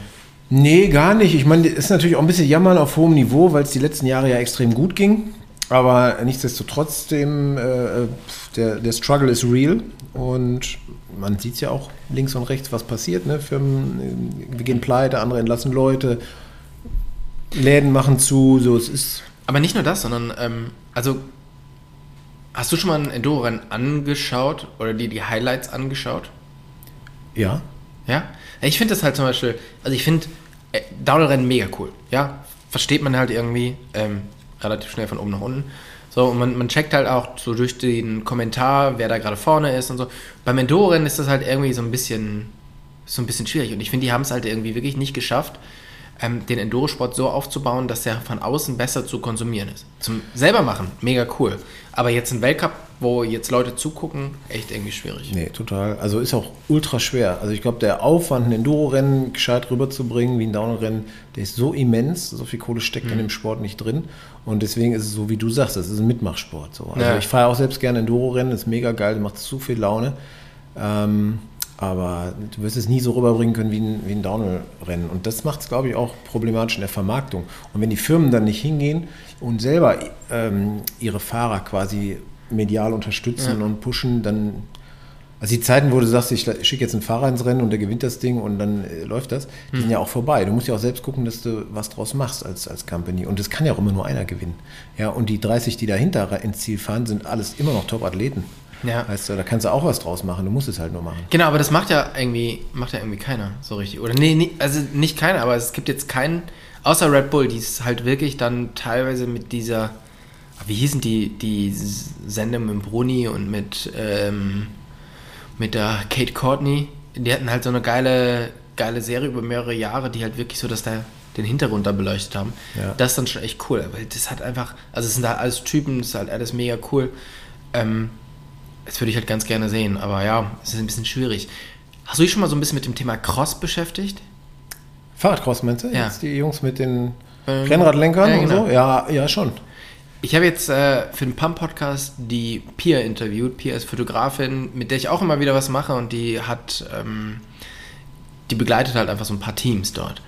Nee, gar nicht. Ich meine, ist natürlich auch ein bisschen Jammern auf hohem Niveau, weil es die letzten Jahre ja extrem gut ging. Aber nichtsdestotrotz, dem, äh, der, der Struggle ist real und man sieht ja auch links und rechts, was passiert. Ne? Firmen äh, wir gehen pleite, andere entlassen Leute, Läden machen zu, so es ist. aber nicht nur das, sondern, ähm, also, hast du schon mal ein Enduro-Rennen angeschaut oder dir die Highlights angeschaut? Ja, Ja? Ich finde das halt zum Beispiel, also ich finde äh, Downhill-Rennen mega cool. Ja, versteht man halt irgendwie ähm, relativ schnell von oben nach unten. So, und man, man checkt halt auch so durch den Kommentar, wer da gerade vorne ist und so. Beim Enduro-Rennen ist das halt irgendwie so ein bisschen, so ein bisschen schwierig. Und ich finde, die haben es halt irgendwie wirklich nicht geschafft, ähm, den Endurosport so aufzubauen, dass der von außen besser zu konsumieren ist. Zum selber machen, mega cool. Aber jetzt ein Weltcup, wo jetzt Leute zugucken, echt irgendwie schwierig. nee, total. Also ist auch ultra schwer. Also ich glaube, der Aufwand, ein Enduro-Rennen gescheit rüberzubringen, wie ein Downhill-Rennen, der ist so immens, so viel Kohle steckt in dem Sport nicht drin. Und deswegen ist es so, wie du sagst, das ist ein Mitmachsport. So. Also Ja. ich fahre auch selbst gerne Enduro-Rennen, ist mega geil, macht zu viel Laune. Ähm, aber du wirst es nie so rüberbringen können wie ein, wie ein Downhill-Rennen. Und das macht es, glaube ich, auch problematisch in der Vermarktung. Und wenn die Firmen dann nicht hingehen und selber ähm, ihre Fahrer quasi medial unterstützen Ja. und pushen, dann. Also die Zeiten, wo du sagst, ich schicke jetzt einen Fahrer ins Rennen und der gewinnt das Ding und dann äh, läuft das, die sind ja auch vorbei. Du musst ja auch selbst gucken, dass du was draus machst als, als Company. Und es kann ja auch immer nur einer gewinnen. Ja, und die 30, die dahinter ins Ziel fahren, sind alles immer noch Top-Athleten. Ja. Weißt du, da kannst du auch was draus machen. Du musst es halt nur machen. Genau, aber das macht ja irgendwie, macht ja irgendwie keiner so richtig. Oder nee, nee, also nicht keiner, aber es gibt jetzt keinen, außer Red Bull, die es halt wirklich dann teilweise mit dieser, wie hießen die, die Sender mit Bruni und mit, ähm, mit der Kate Courtney, die hatten halt so eine geile, geile Serie über mehrere Jahre, die halt wirklich so, dass da den Hintergrund da beleuchtet haben. Ja. Das ist dann schon echt cool, weil das hat einfach, also es sind da alles Typen, das ist halt alles mega cool. Ähm, das würde ich halt ganz gerne sehen, aber ja, es ist ein bisschen schwierig. Hast du dich schon mal so ein bisschen mit dem Thema Cross beschäftigt? Fahrradcross meinst du? Ja. Jetzt die Jungs mit den Ähm, Rennradlenkern ja, und genau. so? Ja, ja, schon. Ich habe jetzt äh, für den Pump-Podcast die Pia interviewt. Pia ist Fotografin, mit der ich auch immer wieder was mache und die hat, ähm, die begleitet halt einfach so ein paar Teams dort.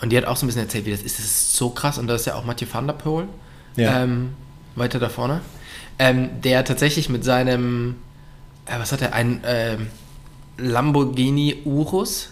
Und die hat auch so ein bisschen erzählt, wie das ist. Das ist so krass. Und da ist ja auch Mathieu van der Poel Ja. ähm, weiter da vorne, ähm, der tatsächlich mit seinem, äh, was hat er, ein ähm, Lamborghini Urus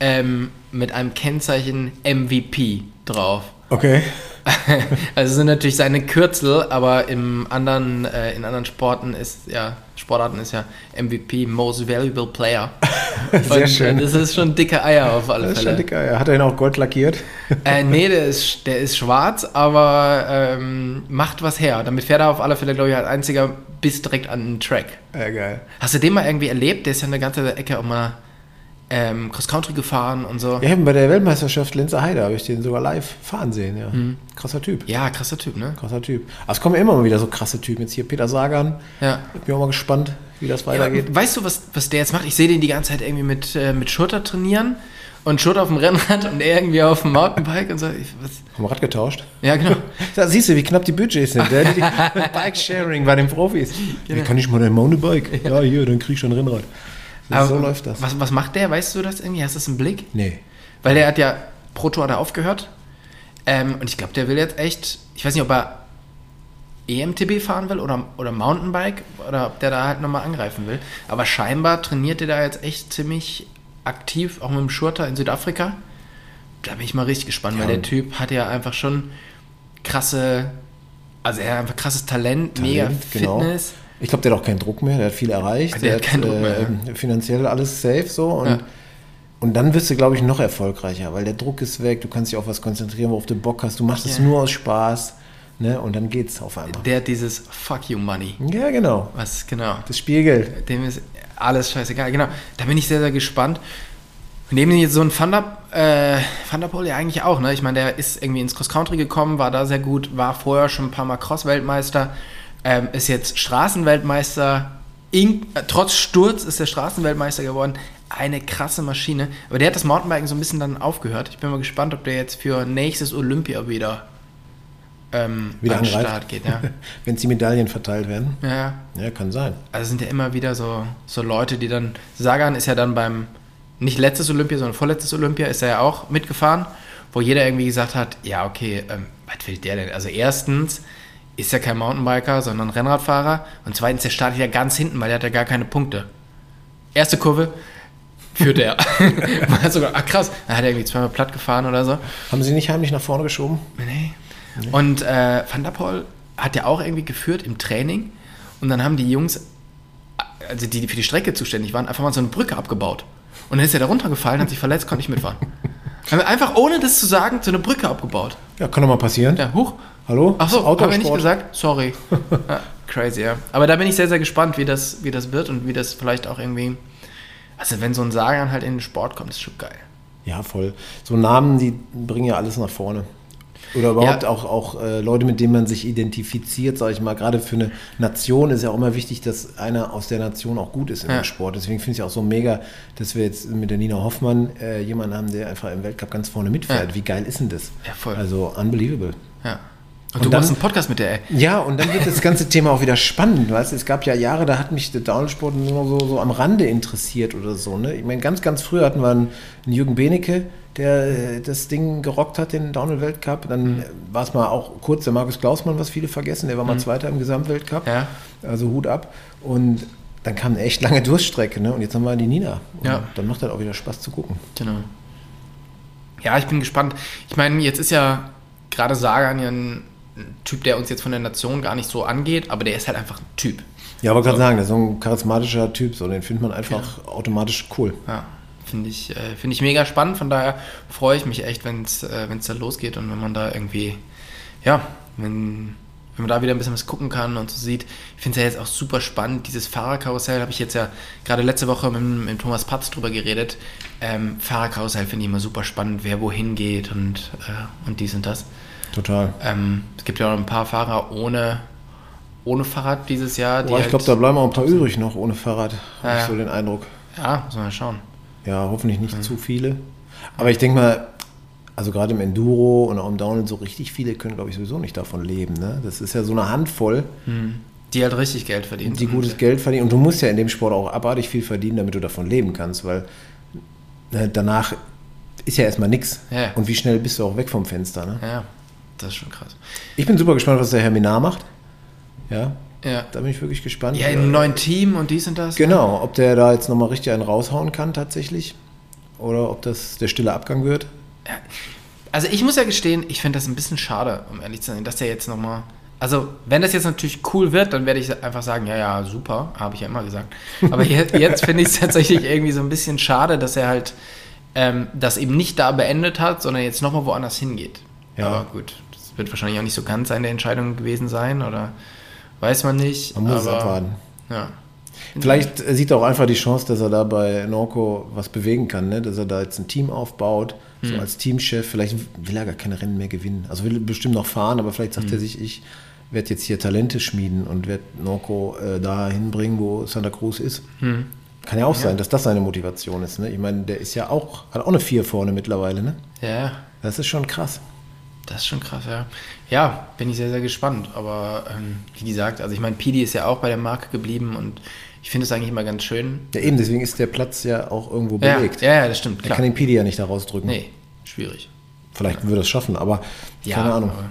ähm, mit einem Kennzeichen MVP drauf. Okay. *laughs* also sind natürlich seine Kürzel, aber im anderen, äh, in anderen Sporten ist ja, Sportarten ist ja MVP, Most Valuable Player. *laughs* Sehr Und, schön. Äh, das ist schon dicke Eier auf alle Das ist schon Fälle. dicker. Hat er ihn auch gold lackiert? Äh, nee, der ist, der ist schwarz, aber ähm, macht was her. Damit fährt er auf alle Fälle, glaube ich, als einziger bis direkt an den Track. Ja, geil. Hast du den mal irgendwie erlebt? Der ist ja eine ganze Ecke auch mal ähm, Cross-Country gefahren und so. Ja, eben bei der Weltmeisterschaft Lenzer Heide habe ich den sogar live fahren sehen, ja. Mhm. Krasser Typ. Ja, krasser Typ, ne? Krasser Typ. Aber es kommen immer mal wieder so krasse Typen. Jetzt hier Peter Sagan. Ja. Bin auch mal gespannt, wie das weitergeht. Ja, weißt du, was, was der jetzt macht? Ich sehe den die ganze Zeit irgendwie mit, äh, mit Schurter trainieren und Schurter auf dem Rennrad und er irgendwie auf dem Mountainbike und so. Ich, was? Haben wir Rad getauscht? Ja, genau. *laughs* Da siehst du, wie knapp die Budgets sind. Der, die, *laughs* Bike-Sharing bei den Profis. Wie kann ich mal dein Mountainbike? Ja, hier, dann krieg ich schon ein Rennrad. Aber so läuft das. Was, was macht der? Weißt du das irgendwie? Hast du das im Blick? Nee. Weil der hat ja pro Tour da aufgehört. Ähm, und ich glaube, der will jetzt echt, ich weiß nicht, ob er EMTB fahren will oder, oder Mountainbike oder ob der da halt nochmal angreifen will. Aber scheinbar trainiert der da jetzt echt ziemlich aktiv, auch mit dem Schurter in Südafrika. Da bin ich mal richtig gespannt, Ja. weil der Typ hat ja einfach schon krasse, also er hat einfach krasses Talent, mega Talent, genau. Ich glaube, der hat auch keinen Druck mehr. Der hat viel erreicht. Der hat keinen Druck mehr, äh, Finanziell alles safe so. Und, Ja. und dann wirst du, glaube ich, noch erfolgreicher, weil der Druck ist weg. Du kannst dich auf was konzentrieren, worauf du Bock hast. Du machst es Ja. nur aus Spaß. Ne? Und dann geht's auf einmal. Der hat dieses Fuck you Money. Ja, genau. Was, genau. Das Spielgeld. Dem ist alles scheißegal. Genau, da bin ich sehr, sehr gespannt. Neben jetzt so ein Van der, äh, Van der Poel ja eigentlich auch, ne? Ich meine, der ist irgendwie ins Cross-Country gekommen, war da sehr gut, war vorher schon ein paar Mal Cross-Weltmeister, ähm, ist jetzt Straßenweltmeister. In, äh, trotz Sturz ist der Straßenweltmeister geworden. Eine krasse Maschine. Aber der hat das Mountainbiken so ein bisschen dann aufgehört. Ich bin mal gespannt, ob der jetzt für nächstes Olympia wieder, ähm, Wieder an den. Start geht. Ja. *laughs* Wenn die Medaillen verteilt werden. ja. Ja, kann sein. Also sind ja immer wieder so, so Leute, die dann. Sagan ist ja dann beim, nicht letztes Olympia, sondern vorletztes Olympia, ist er ja auch mitgefahren, wo jeder irgendwie gesagt hat: Ja, okay, ähm, was will der denn? Also, erstens ist er kein Mountainbiker, sondern Rennradfahrer. Und zweitens, der startet ja ganz hinten, weil der hat ja gar keine Punkte. Erste Kurve führt er. *laughs* *laughs* War sogar, ach krass, dann hat er irgendwie zweimal platt gefahren oder so. Haben sie nicht heimlich nach vorne geschoben? Nee. Und äh, Van der Poel hat ja auch irgendwie geführt im Training. Und dann haben die Jungs, also die für die Strecke zuständig waren, einfach mal so eine Brücke abgebaut. Und dann ist er da runtergefallen, hat sich verletzt, konnte nicht mitfahren. Haben wir einfach ohne das zu sagen so eine Brücke abgebaut. Ja, kann doch mal passieren. Ja, hoch. Hallo? Ach so, Autosport. haben wir nicht gesagt? Sorry. ja, *laughs* crazy, ja. Aber da bin ich sehr, sehr gespannt, wie das, wie das wird und wie das vielleicht auch irgendwie. Also, wenn so ein Sagan halt in den Sport kommt, ist schon geil. Ja, voll. So Namen, die bringen ja alles nach vorne. Oder überhaupt Ja. auch, auch äh, Leute, mit denen man sich identifiziert, sage ich mal. Gerade für eine Nation ist ja auch immer wichtig, dass einer aus der Nation auch gut ist in Ja. Sport. Deswegen finde ich es auch so mega, dass wir jetzt mit der Nina Hoffmann äh, jemanden haben, der einfach im Weltcup ganz vorne mitfährt. Ja. Wie geil ist denn das? Ja, voll. Also unbelievable. Ja. Und, Und du dann- machst einen Podcast mit der, ey. Ja, und dann wird das ganze Thema auch wieder spannend. Weißt? du? Es gab ja Jahre, da hat mich der Downsport nur so, so am Rande interessiert oder so. Ne? Ich meine, ganz, ganz früh hatten wir einen, einen Jürgen Benecke, der äh, das Ding gerockt hat, den Downhill-Weltcup. Dann äh, war es mal auch kurz der Markus Klausmann, was viele vergessen. Der war mal Zweiter im Gesamtweltcup. Ja. Also Hut ab. Und dann kam eine echt lange Durststrecke. Ne? Und jetzt haben wir die Nina. Und Ja. Dann macht das auch wieder Spaß zu gucken. Genau. Ja, ich bin gespannt. Ich meine, jetzt ist ja gerade Sagan ja ein Typ, der uns jetzt von der Nation gar nicht so angeht, aber der ist halt einfach ein Typ. Ja, aber gerade sagen, der ist so ein charismatischer Typ. So, den findet man einfach automatisch cool. Ja, finde ich, äh, finde ich mega spannend. Von daher freue ich mich echt, wenn es äh, wenn's da losgeht und wenn man da irgendwie, ja, wenn, wenn man da wieder ein bisschen was gucken kann und so sieht. Ich finde es ja jetzt auch super spannend. Dieses Fahrerkarussell habe ich jetzt ja gerade letzte Woche mit, mit Thomas Patz drüber geredet. Ähm, Fahrerkarussell finde ich immer super spannend, wer wohin geht und, äh, und dies und das. Total. Ähm, es gibt ja auch ein paar Fahrer ohne, ohne Fahrrad dieses Jahr. Boah, ich halt- glaube, da bleiben auch ein paar übrig noch ohne Fahrrad. Ja, Habe ich so den Eindruck. Ja, muss man mal schauen. Ja, hoffentlich nicht zu viele. Aber ich denke mal, also gerade im Enduro und auch im Downhill, so richtig viele können, glaube ich, sowieso nicht davon leben. Ne? Das ist ja so eine Handvoll, Die halt richtig Geld verdienen. die gutes Geld verdienen. Und du musst ja in dem Sport auch abartig viel verdienen, damit du davon leben kannst, weil ne, danach ist ja erstmal nichts. Ja. Und wie schnell bist du auch weg vom Fenster. Ne? Ja, das ist schon krass. Ich bin super gespannt, was der Herr Minar macht. Ja, Ja. da bin ich wirklich gespannt. Ja, im neuen Team und dies und das. Genau, ob der da jetzt nochmal richtig einen raushauen kann tatsächlich. Oder ob das der stille Abgang wird. Also ich muss ja gestehen, ich finde das ein bisschen schade, um ehrlich zu sein, dass der jetzt nochmal. Also, wenn das jetzt natürlich cool wird, dann werde ich einfach sagen, ja, ja, super, habe ich ja immer gesagt. Aber *laughs* jetzt, jetzt finde ich es tatsächlich irgendwie so ein bisschen schade, dass er halt ähm, das eben nicht da beendet hat, sondern jetzt nochmal woanders hingeht. Ja. Aber gut, wird wahrscheinlich auch nicht so ganz seine Entscheidung gewesen sein oder weiß man nicht. Man muss es aber, abwarten. Ja. Vielleicht sieht er auch einfach die Chance, dass er da bei Norco was bewegen kann, ne? dass er da jetzt ein Team aufbaut, so Hm. als Teamchef. Vielleicht will er gar keine Rennen mehr gewinnen. Also will bestimmt noch fahren, aber vielleicht sagt Hm. er sich, ich werde jetzt hier Talente schmieden und werde Norco äh, da hinbringen, wo Santa Cruz ist. Hm. Kann ja auch sein, dass das seine Motivation ist. Ne? Ich meine, der ist ja auch, hat auch eine Vier vorne mittlerweile. Ne? Ja, Das ist schon krass. Das ist schon krass, ja. Ja, bin ich sehr, sehr gespannt. Aber ähm, wie gesagt, also ich meine, Pidi ist ja auch bei der Marke geblieben und ich finde es eigentlich immer ganz schön. Ja, eben, deswegen ist der Platz ja auch irgendwo Ja, belegt. ja, ja, das stimmt, Er klar. kann den Pidi ja nicht da rausdrücken. Nee, schwierig. Vielleicht würde er es schaffen, aber Ja, keine Ahnung. aber-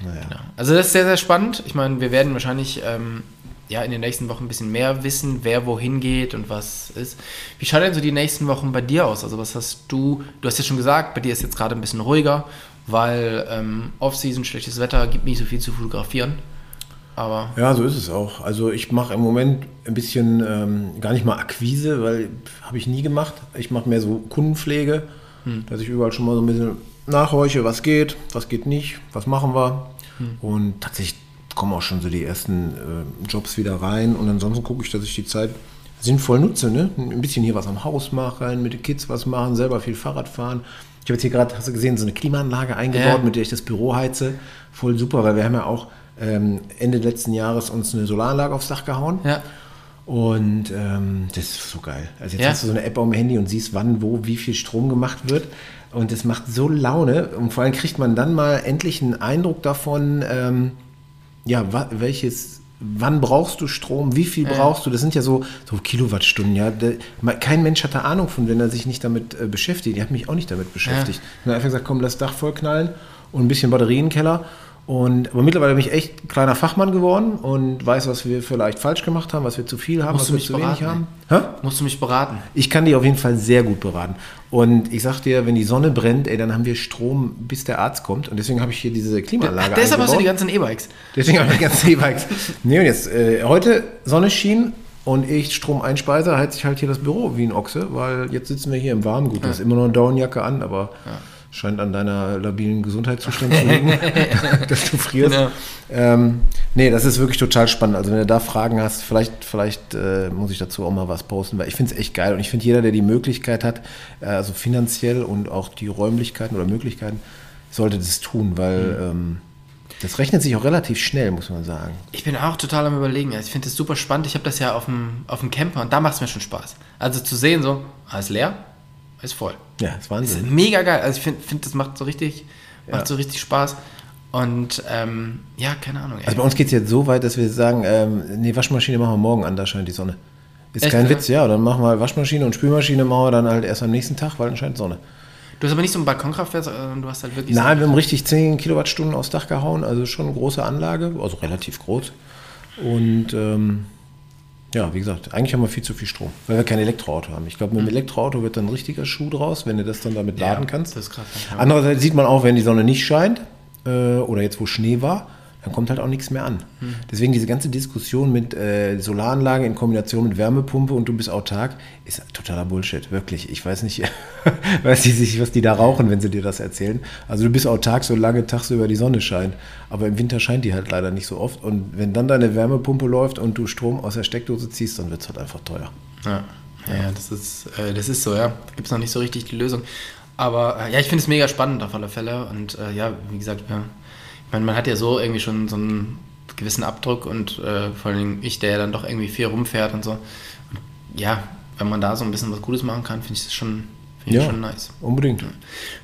Naja. Genau. Also das ist sehr, sehr spannend. Ich meine, wir werden wahrscheinlich ähm, ja, in den nächsten Wochen ein bisschen mehr wissen, wer wohin geht und was ist. Wie schaut denn so die nächsten Wochen bei dir aus? Also was hast du, du hast ja schon gesagt, bei dir ist jetzt gerade ein bisschen ruhiger, weil ähm, Off-Season, schlechtes Wetter, gibt nicht so viel zu fotografieren. Aber Ja, so ist es auch. Also ich mache im Moment ein bisschen ähm, gar nicht mal Akquise, weil habe ich nie gemacht. Ich mache mehr so Kundenpflege, dass ich überall schon mal so ein bisschen nachhorche, was geht, was geht nicht, was machen wir. Und tatsächlich kommen auch schon so die ersten äh, Jobs wieder rein. Und ansonsten gucke ich, dass ich die Zeit sinnvoll nutze. Ne? Ein bisschen hier was am Haus machen, mit den Kids was machen, selber viel Fahrrad fahren. Ich habe jetzt hier gerade, hast du gesehen, so eine Klimaanlage eingebaut, Ja. mit der ich das Büro heize. Voll super, weil wir haben ja auch ähm, Ende letzten Jahres uns eine Solaranlage aufs Dach gehauen. ja, Und ähm, das ist so geil. Also jetzt Ja. hast du so eine App auf dem Handy und siehst, wann, wo, wie viel Strom gemacht wird. Und das macht so Laune. Und vor allem kriegt man dann mal endlich einen Eindruck davon, ähm, ja, welches, wann brauchst du Strom, wie viel brauchst du? Das sind ja so, so Kilowattstunden, ja. Kein Mensch hat da Ahnung von, wenn er sich nicht damit äh, beschäftigt. Ich habe mich auch nicht damit beschäftigt. Ich habe einfach gesagt, komm, lass Dach vollknallen und ein bisschen Batterie in den Keller. Und, aber mittlerweile bin ich echt ein kleiner Fachmann geworden und weiß, was wir vielleicht falsch gemacht haben, was wir zu viel haben, Musst was wir zu wenig beraten, haben. Hä? musst du mich beraten. Ich kann die auf jeden Fall sehr gut beraten. Und ich sag dir, wenn die Sonne brennt, ey, dann haben wir Strom, bis der Arzt kommt. Und deswegen habe ich hier diese Klimaanlage Ach, deshalb hast du die eingebaut. ganzen E-Bikes. Deswegen habe ich die ganzen E-Bikes. Nee, und jetzt, äh, heute Sonne schien und ich Strom einspeise, heizt ich halt hier das Büro wie ein Ochse, weil jetzt sitzen wir hier im Warmen. Gut, du hast immer noch eine Downjacke an, aber scheint an deiner labilen Gesundheitszustand zu liegen, *laughs* dass du frierst. Genau. Ähm, nee, das ist wirklich total spannend. Also wenn du da Fragen hast, vielleicht, vielleicht äh, muss ich dazu auch mal was posten, weil ich finde es echt geil. Und ich finde, jeder, der die Möglichkeit hat, äh, also finanziell und auch die Räumlichkeiten oder Möglichkeiten, sollte das tun, weil ähm, das rechnet sich auch relativ schnell, muss man sagen. Ich bin auch total am überlegen. Also ich finde das super spannend. Ich habe das ja auf dem, auf dem Camper und da macht es mir schon Spaß. Also zu sehen, so, ist leer, ist voll. Ja, ist Wahnsinn. ist mega geil. Also ich finde, find, das macht so richtig, Ja. macht so richtig Spaß. Und ähm, ja, keine Ahnung. ey. Also bei uns geht es jetzt so weit, dass wir sagen, ähm, nee, Waschmaschine machen wir morgen an, da scheint die Sonne. Ist Echt, kein ja? Witz, ja. Dann machen wir Waschmaschine und Spülmaschine machen wir dann halt erst am nächsten Tag, weil dann scheint Sonne. du hast aber nicht so ein Balkonkraftwerk, sondern du hast halt wirklich Nein, so, wir haben richtig 10 Kilowattstunden aufs Dach gehauen, also schon eine große Anlage, also relativ groß. Und ähm, ja, wie gesagt, eigentlich haben wir viel zu viel Strom, weil wir kein Elektroauto haben. Ich glaube, mit dem Elektroauto wird dann ein richtiger Schuh draus, wenn du das dann damit laden kannst. Das ist krass. Ja. Andererseits sieht man auch, wenn die Sonne nicht scheint äh, oder jetzt wo Schnee war, dann kommt halt auch nichts mehr an. Deswegen diese ganze Diskussion mit äh, Solaranlage in Kombination mit Wärmepumpe und du bist autark ist totaler Bullshit, wirklich. Ich weiß nicht, *laughs* weiß nicht, was die da rauchen, wenn sie dir das erzählen. Also du bist autark, solange tagsüber die Sonne scheint. Aber im Winter scheint die halt leider nicht so oft. Und wenn dann deine Wärmepumpe läuft und du Strom aus der Steckdose ziehst, dann wird es halt einfach teuer. Ja, ja, ja das, ist, äh, das ist so, ja. Da gibt es noch nicht so richtig die Lösung. Aber äh, ja, ich finde es mega spannend auf alle Fälle. Und äh, ja, wie gesagt, ja, meine, man hat ja so irgendwie schon so einen gewissen Abdruck und äh, vor allem ich, der ja dann doch irgendwie viel rumfährt und so. Und ja, wenn man da so ein bisschen was Gutes machen kann, finde ich das schon, find ich schon nice. unbedingt.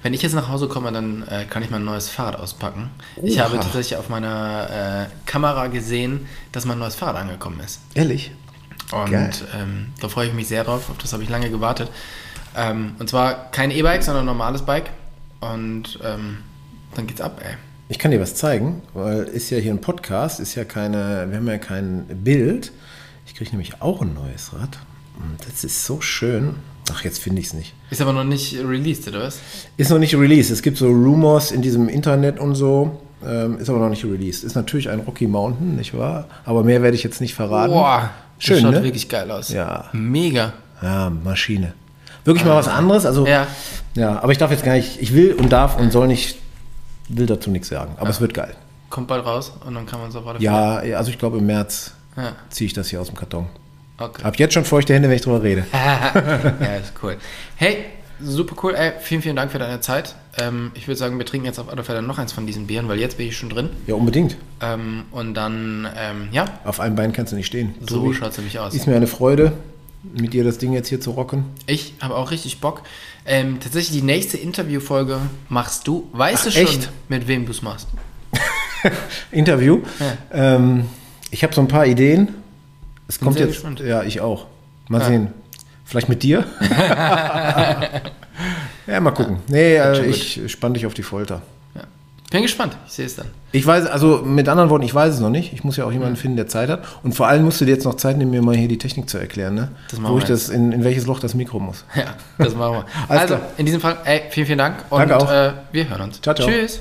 Wenn ich jetzt nach Hause komme, dann äh, kann ich mein neues Fahrrad auspacken. Ich habe Oha. tatsächlich auf meiner äh, Kamera gesehen, dass mein neues Fahrrad angekommen ist. Ehrlich? Und Geil. ähm, da freue ich mich sehr drauf. Auf das habe ich lange gewartet. Ähm, und zwar kein E-Bike, sondern ein normales Bike. Und ähm, dann geht's ab, ey. Ich kann dir was zeigen, weil ist ja hier ein Podcast, ist ja keine, wir haben ja kein Bild. Ich kriege nämlich auch ein neues Rad. Das ist so schön. Ach, jetzt finde ich es nicht. Ist aber noch nicht released, oder was? Ist noch nicht released. Es gibt so Rumors in diesem Internet und so. Ähm, ist aber noch nicht released. Ist natürlich ein Rocky Mountain, nicht wahr? Aber mehr werde ich jetzt nicht verraten. Boah, Schön, das schaut ne? wirklich geil aus. Ja. Mega. Ja, Maschine. Wirklich mal was anderes. Also, Ja. ja, aber ich darf jetzt gar nicht, ich will und darf und soll nicht, will dazu nichts sagen. Aber es wird geil. Kommt bald raus und dann kann man sofort. Ja, also ich glaube im März Ja, ziehe ich das hier aus dem Karton. okay. Hab jetzt schon feuchte Hände, wenn ich drüber rede. *laughs* ja, ist cool. Hey, super cool. Ey, vielen, vielen Dank für deine Zeit. Ähm, ich würde sagen, wir trinken jetzt auf alle Fälle noch eins von diesen Bieren, weil jetzt bin ich schon drin. Ja, unbedingt. Ähm, und dann, ähm, ja, Auf einem Bein kannst du nicht stehen. so Tobi, schaut es nämlich aus. Ist mir eine Freude, mit dir das Ding jetzt hier zu rocken. Ich habe auch richtig Bock. Ähm, tatsächlich, die nächste Interviewfolge machst du. Weißt Ach, du schon, echt? mit wem du es machst? *laughs* Interview. Ähm, ich habe so ein paar Ideen. Es Bin kommt jetzt. gespannt. Ja, ich auch. Mal Ja. sehen. Vielleicht mit dir? *laughs* *laughs* ja, mal gucken. Nee, äh, ich spann dich auf die Folter. Bin gespannt. Ich sehe es dann. Ich weiß, also mit anderen Worten, ich weiß es noch nicht. Ich muss ja auch jemanden finden, der Zeit hat. Und vor allem musst du dir jetzt noch Zeit nehmen, mir mal hier die Technik zu erklären, ne? Das machen Wo wir ich das, in, in welches Loch das Mikro muss. Ja, das machen wir. *laughs* Also, klar. in diesem Fall, ey, vielen, vielen Dank und Danke auch. Äh, wir hören uns. Ciao, ciao. Tschüss.